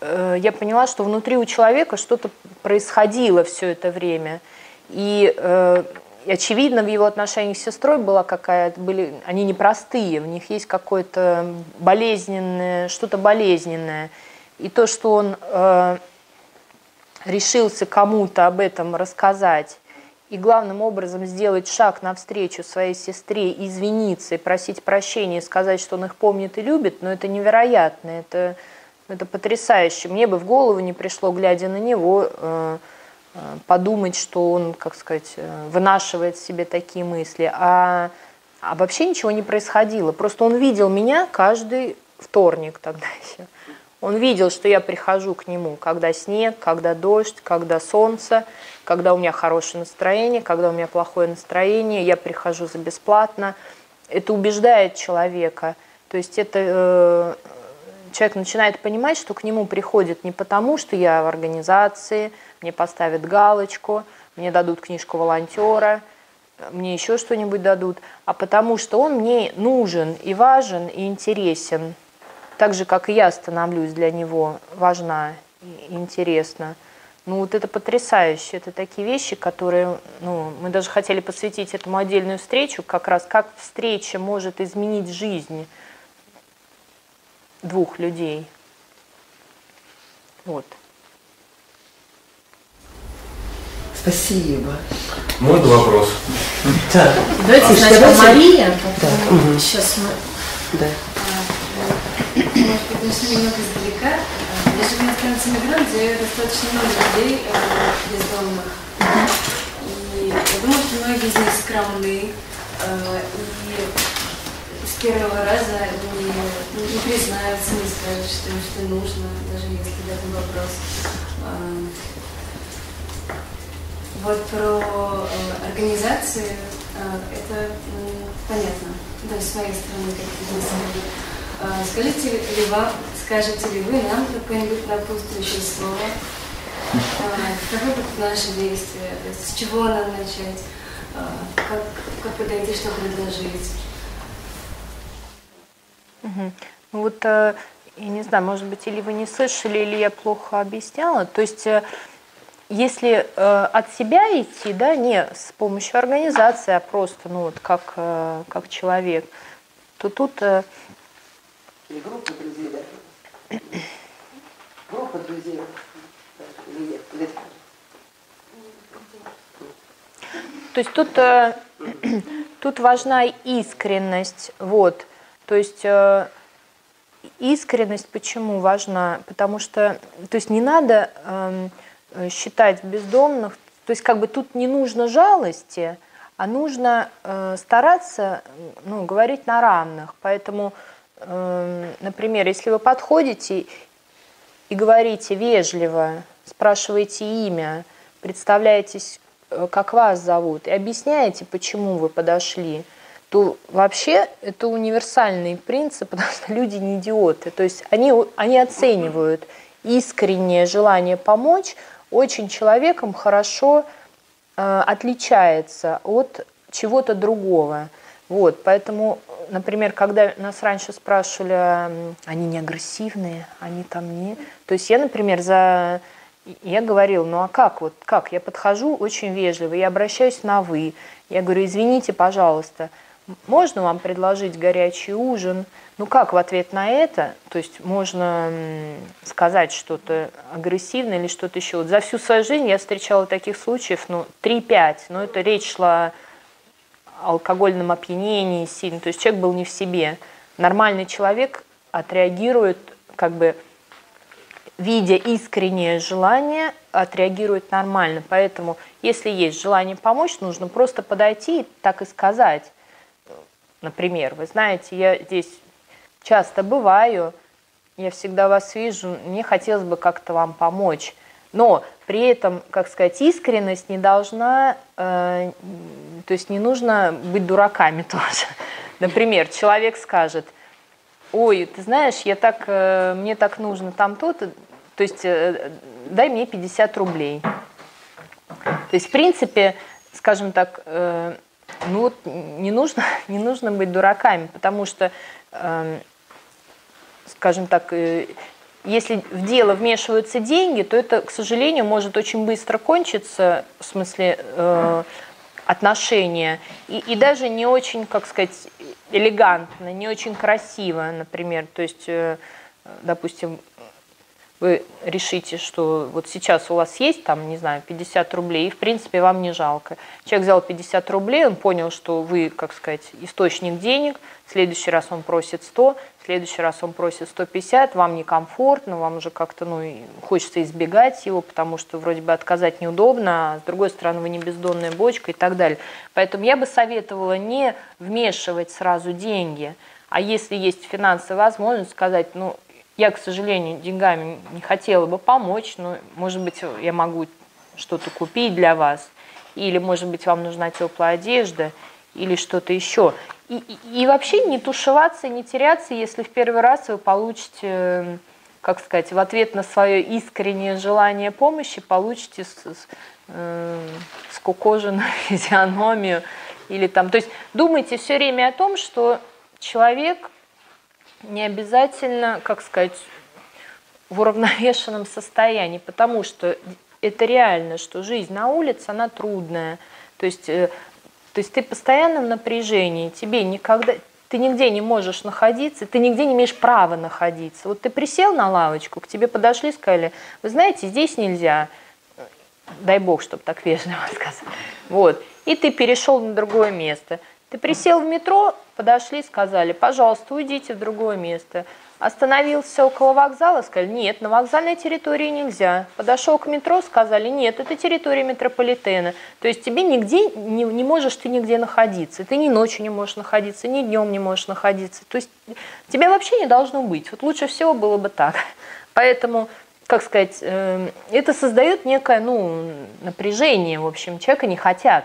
э, я поняла, что внутри у человека что-то происходило все это время. И э, очевидно, в его отношениях с сестрой была какая-то, были, они непростые, в них есть какое-то болезненное, что-то болезненное. И то, что он э, решился кому-то об этом рассказать, и главным образом сделать шаг навстречу своей сестре, извиниться и просить прощения, сказать, что он их помнит и любит, но это невероятно, это, это потрясающе. Мне бы в голову не пришло, глядя на него, э, Э, подумать, что он, как сказать, э, вынашивает в себе такие мысли, а, а вообще ничего не происходило. Просто он видел меня каждый вторник тогда еще. Он видел, что я прихожу к нему, когда снег, когда дождь, когда солнце, когда у меня хорошее настроение, когда у меня плохое настроение, я прихожу за бесплатно. Это убеждает человека. То есть это э, человек начинает понимать, что к нему приходит не потому, что я в организации – мне поставят галочку, мне дадут книжку волонтера, мне еще что-нибудь дадут, а потому что он мне нужен и важен и интересен, так же, как и я становлюсь для него важна и интересна. Ну вот это потрясающе, это такие вещи, которые, ну, мы даже хотели посвятить этому отдельную встречу, как раз как встреча может изменить жизнь двух людей. Вот. Спасибо. Можно вопрос? Да. Давайте а, сначала давайте... Мария, потом да. угу. сейчас мы... Да. А, может быть, начну немного издалека. Живу на станции Мигрант, где достаточно много людей э, бездомных. И я думаю, что многие из них скромны. Э, и с первого раза не, не признаются, не скажут, что им что нужно, даже если этом вопрос. Э, вот про э, организации э, это э, понятно, да, с моей стороны, как единственное. Э, скажите ли вам, скажете ли вы нам какое-нибудь напутствующее слово? Э, какое будет наше действие? То есть с чего нам начать? Э, как, как подойти, что предложить? Угу. Ну вот, э, я не знаю, может быть, или вы не слышали, или я плохо объясняла. То есть э, если э, от себя идти, да, не с помощью организации, а просто, ну вот как, э, как человек, то тут... Э, Или группа друзей, да? Группа друзей. То есть тут, э, тут важна искренность, вот, то есть э, искренность почему важна? Потому что, то есть не надо... Э, считать бездомных. То есть как бы тут не нужно жалости, а нужно э, стараться ну, говорить на равных. Поэтому, например, если вы подходите и говорите вежливо, спрашиваете имя, представляетесь, э, как вас зовут, и объясняете, почему вы подошли, то вообще это универсальный принцип, потому что люди не идиоты. То есть они, они оценивают искреннее желание помочь очень человеком хорошо э, отличается от чего-то другого. Вот, поэтому, например, когда нас раньше спрашивали, они не агрессивные, они там не... То есть я, например, за... Я говорил, ну а как, вот как? Я подхожу очень вежливо, я обращаюсь на «вы». Я говорю, извините, пожалуйста, можно вам предложить горячий ужин? Ну как в ответ на это? То есть можно сказать что-то агрессивное или что-то еще. Вот за всю свою жизнь я встречала таких случаев, ну, 3-5. Но это речь шла алкогольном опьянении сильно. То есть человек был не в себе. Нормальный человек отреагирует, как бы, видя искреннее желание, отреагирует нормально. Поэтому, если есть желание помочь, нужно просто подойти и так и сказать Например, вы знаете, я здесь часто бываю, я всегда вас вижу, мне хотелось бы как-то вам помочь. Но при этом, как сказать, искренность не должна, то есть не нужно быть дураками тоже. Например, человек скажет, ой, ты знаешь, я так, э, мне так нужно там то-то, то есть э, дай мне 50 рублей. То есть, в принципе, скажем так, э, ну вот не нужно, не нужно быть дураками, потому что, э, скажем так, э, если в дело вмешиваются деньги, то это, к сожалению, может очень быстро кончиться, в смысле э, отношения, и, и даже не очень, как сказать, элегантно, не очень красиво, например. То есть, э, допустим, вы решите, что вот сейчас у вас есть там, не знаю, 50 рублей, и в принципе вам не жалко. Человек взял 50 рублей, он понял, что вы, как сказать, источник денег, в следующий раз он просит 100, в следующий раз он просит 150, вам некомфортно, вам уже как-то, ну, хочется избегать его, потому что вроде бы отказать неудобно, а с другой стороны вы не бездонная бочка и так далее. Поэтому я бы советовала не вмешивать сразу деньги, а если есть финансовая возможность, сказать, ну, я, к сожалению, деньгами не хотела бы помочь, но, может быть, я могу что-то купить для вас, или, может быть, вам нужна теплая одежда, или что-то еще. И, и, и вообще не тушеваться, не теряться, если в первый раз вы получите, как сказать, в ответ на свое искреннее желание помощи, получите с, с, э, скукоженную физиономию. Или там, то есть думайте все время о том, что человек не обязательно, как сказать, в уравновешенном состоянии, потому что это реально, что жизнь на улице, она трудная. То есть, э, то есть ты постоянно в напряжении, тебе никогда, ты нигде не можешь находиться, ты нигде не имеешь права находиться. Вот ты присел на лавочку, к тебе подошли, сказали, вы знаете, здесь нельзя, дай бог, чтобы так вежливо сказать. Вот. И ты перешел на другое место. Ты присел в метро, подошли, сказали, пожалуйста, уйдите в другое место. Остановился около вокзала, сказали, нет, на вокзальной территории нельзя. Подошел к метро, сказали, нет, это территория метрополитена. То есть тебе нигде, не, не можешь ты нигде находиться. Ты ни ночью не можешь находиться, ни днем не можешь находиться. То есть тебя вообще не должно быть. Вот лучше всего было бы так. Поэтому как сказать, эм, это создает некое ну, напряжение, в общем, человека не хотят.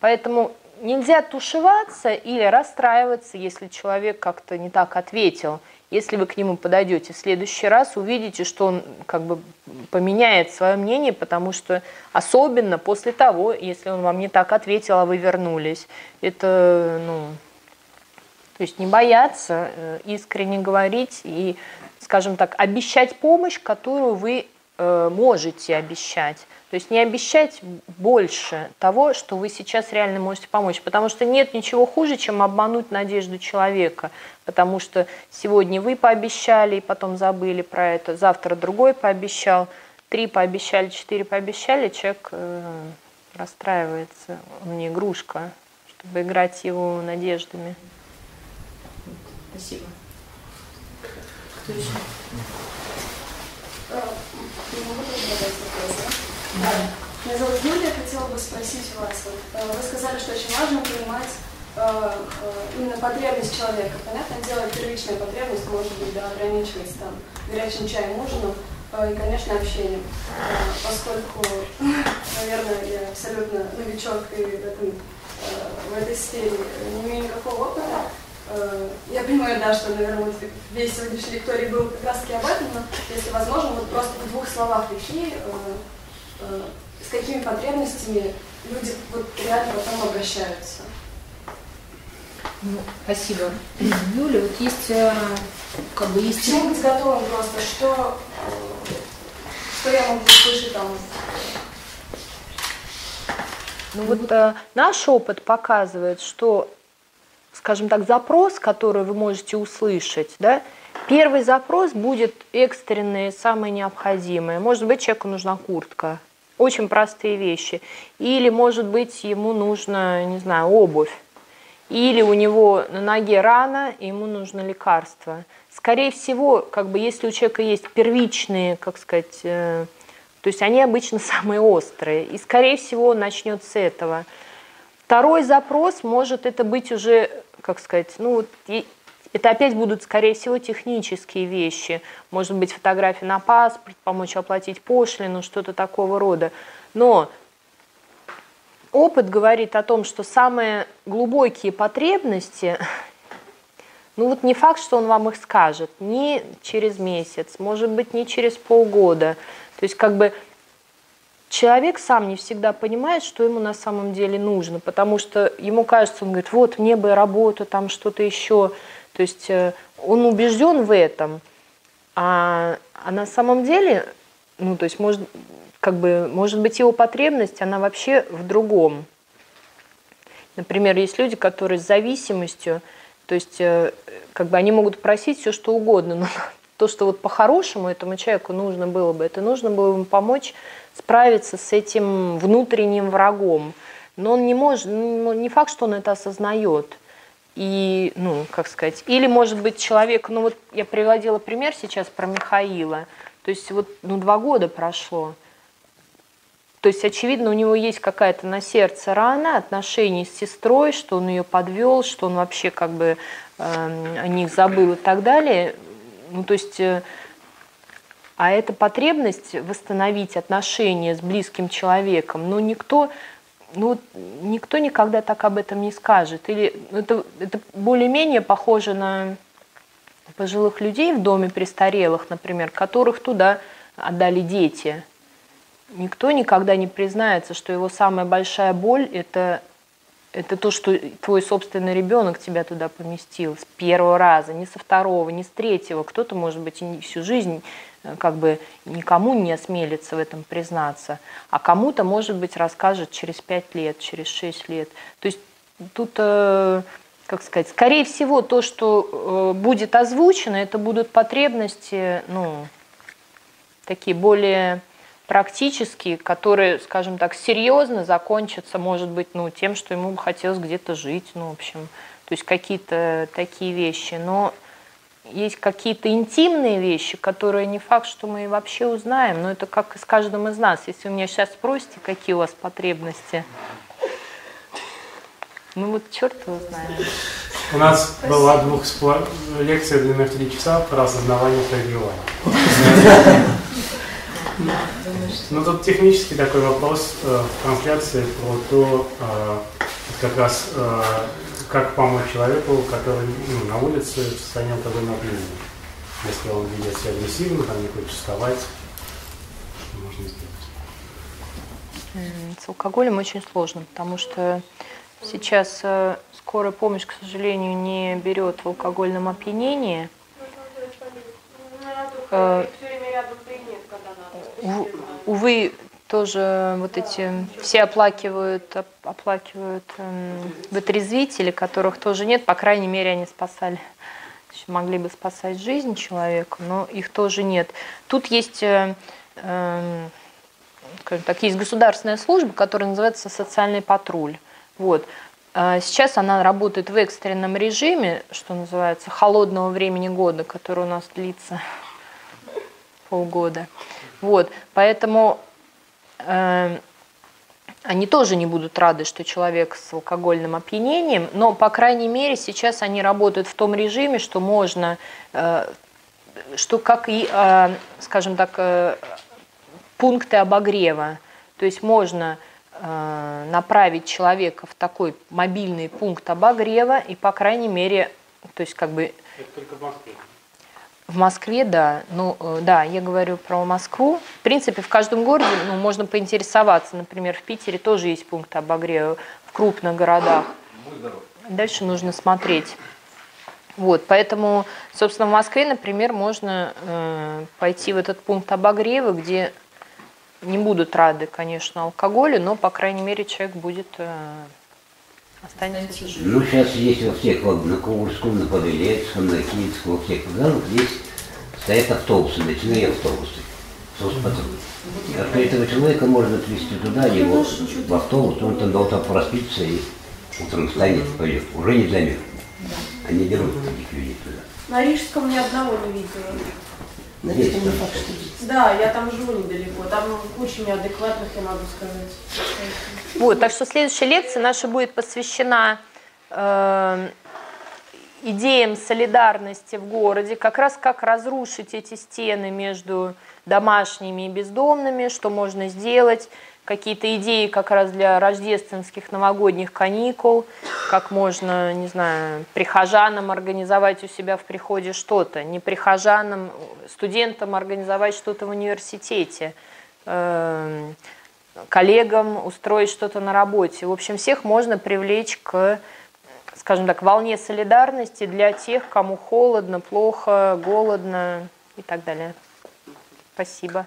Поэтому нельзя тушеваться или расстраиваться, если человек как-то не так ответил. Если вы к нему подойдете в следующий раз, увидите, что он как бы поменяет свое мнение, потому что особенно после того, если он вам не так ответил, а вы вернулись, это, ну, то есть не бояться, э, искренне говорить и, скажем так, обещать помощь, которую вы э, можете обещать. То есть не обещать больше того, что вы сейчас реально можете помочь. Потому что нет ничего хуже, чем обмануть надежду человека. Потому что сегодня вы пообещали и потом забыли про это, завтра другой пообещал, три пообещали, четыре пообещали, человек э, расстраивается, он не игрушка, чтобы играть его надеждами. Спасибо. Кто еще? Да. Меня зовут Юлия, хотела бы спросить вас. Э, вы сказали, что очень важно понимать э, э, именно потребность человека. Понятное дело, первичная потребность может быть да, ограничивается там горячим чаем, ужином и, конечно, общением. Поскольку, наверное, я абсолютно новичок и в этом в этой сфере не имею никакого опыта. Я понимаю, да, что, наверное, весь сегодняшний лекторий был как раз таки об этом, но если возможно, вот просто в двух словах какие, с какими потребностями люди вот реально потом обращаются. Ну, спасибо. Юля, вот есть, э, как бы есть... К чему быть готовым просто? Что, что я могу услышать там? Ну вот э, наш опыт показывает, что, скажем так, запрос, который вы можете услышать, да, первый запрос будет экстренный, самый необходимый. Может быть, человеку нужна куртка, очень простые вещи. Или, может быть, ему нужна, не знаю, обувь или у него на ноге рана, и ему нужно лекарство. Скорее всего, как бы, если у человека есть первичные, как сказать, э, то есть они обычно самые острые, и скорее всего он начнет с этого. Второй запрос может это быть уже, как сказать, ну вот это опять будут, скорее всего, технические вещи. Может быть, фотография на паспорт, помочь оплатить пошлину, что-то такого рода. Но опыт говорит о том, что самые глубокие потребности, ну вот не факт, что он вам их скажет, не через месяц, может быть, не через полгода. То есть как бы человек сам не всегда понимает, что ему на самом деле нужно, потому что ему кажется, он говорит, вот мне бы работа, там что-то еще. То есть э, он убежден в этом, а, а на самом деле, ну то есть может, как бы, может быть, его потребность, она вообще в другом. Например, есть люди, которые с зависимостью, то есть, э, как бы они могут просить все, что угодно, но то, что вот по-хорошему этому человеку нужно было бы, это нужно было ему помочь справиться с этим внутренним врагом. Но он не может, ну, не факт, что он это осознает. И, ну, как сказать, или, может быть, человек, ну вот я приводила пример сейчас про Михаила, то есть вот, ну, два года прошло, то есть, очевидно, у него есть какая-то на сердце рана, отношения с сестрой, что он ее подвел, что он вообще как бы э, о них забыл и так далее. Ну, то есть, э, а эта потребность восстановить отношения с близким человеком, ну, никто, ну, никто никогда так об этом не скажет. Или это, это более-менее похоже на пожилых людей в доме престарелых, например, которых туда отдали дети – Никто никогда не признается, что его самая большая боль это, это то, что твой собственный ребенок тебя туда поместил с первого раза, не со второго, не с третьего. Кто-то, может быть, и всю жизнь как бы никому не осмелится в этом признаться, а кому-то, может быть, расскажет через пять лет, через шесть лет. То есть тут, э, как сказать, скорее всего, то, что э, будет озвучено, это будут потребности, ну, такие более практические, которые, скажем так, серьезно закончатся, может быть, ну, тем, что ему бы хотелось где-то жить, ну, в общем, то есть какие-то такие вещи. Но есть какие-то интимные вещи, которые не факт, что мы вообще узнаем, но это как с каждым из нас. Если вы меня сейчас спросите, какие у вас потребности, ну вот черт его знает. У нас Спасибо. была двух лекция длиной в три часа про осознавание проигрывания. Ну тут технический такой вопрос э, в трансляции про то, э, как раз э, как помочь человеку, который ну, на улице в состоянии алкогольного опьянения. Если он ведет себя агрессивно, там не хочет вставать, что можно сделать? С алкоголем очень сложно, потому что сейчас э, скорая помощь, к сожалению, не берет в алкогольном опьянении. Э, увы, тоже вот эти все оплакивают, оплакивают э, вытрезвители, которых тоже нет, по крайней мере, они спасали, могли бы спасать жизнь человека, но их тоже нет. Тут есть, э, э, так, есть государственная служба, которая называется социальный патруль. Вот. А сейчас она работает в экстренном режиме, что называется, холодного времени года, который у нас длится полгода. Вот, поэтому они тоже не будут рады, что человек с алкогольным опьянением, но, по крайней мере, сейчас они работают в том режиме, что можно, э, что как и, э, скажем так, э, пункты обогрева. То есть можно направить человека в такой мобильный пункт обогрева и, по крайней мере, то есть как бы... Это только в Москве. В Москве, да. Ну, э, да, я говорю про Москву. В принципе, в каждом городе ну, можно поинтересоваться. Например, в Питере тоже есть пункт обогрева, в крупных городах. Дальше нужно смотреть. Вот, поэтому, собственно, в Москве, например, можно э, пойти в этот пункт обогрева, где не будут рады, конечно, алкоголю, но, по крайней мере, человек будет э, останется. Ну, сейчас есть во всех, на Курском, на Павелецком, на Киевском, во всех вокзалах есть, стоят автобусы, ночные автобусы, соцпатруль. А этого человека можно отвезти туда, его в автобус, он там должен проспиться и утром встанет, пойдет. Уже не замерз. Они берут таких людей туда. На Рижском ни одного не видела. На Рижском не факт, что Да, я там живу недалеко. Там куча неадекватных, я могу сказать. Вот, так что следующая лекция наша будет посвящена э, идеям солидарности в городе, как раз как разрушить эти стены между домашними и бездомными, что можно сделать, какие-то идеи как раз для рождественских новогодних каникул, как можно, не знаю, прихожанам организовать у себя в приходе что-то, не прихожанам, студентам организовать что-то в университете, э, коллегам устроить что-то на работе. В общем, всех можно привлечь к, скажем так, волне солидарности для тех, кому холодно, плохо, голодно и так далее. Спасибо.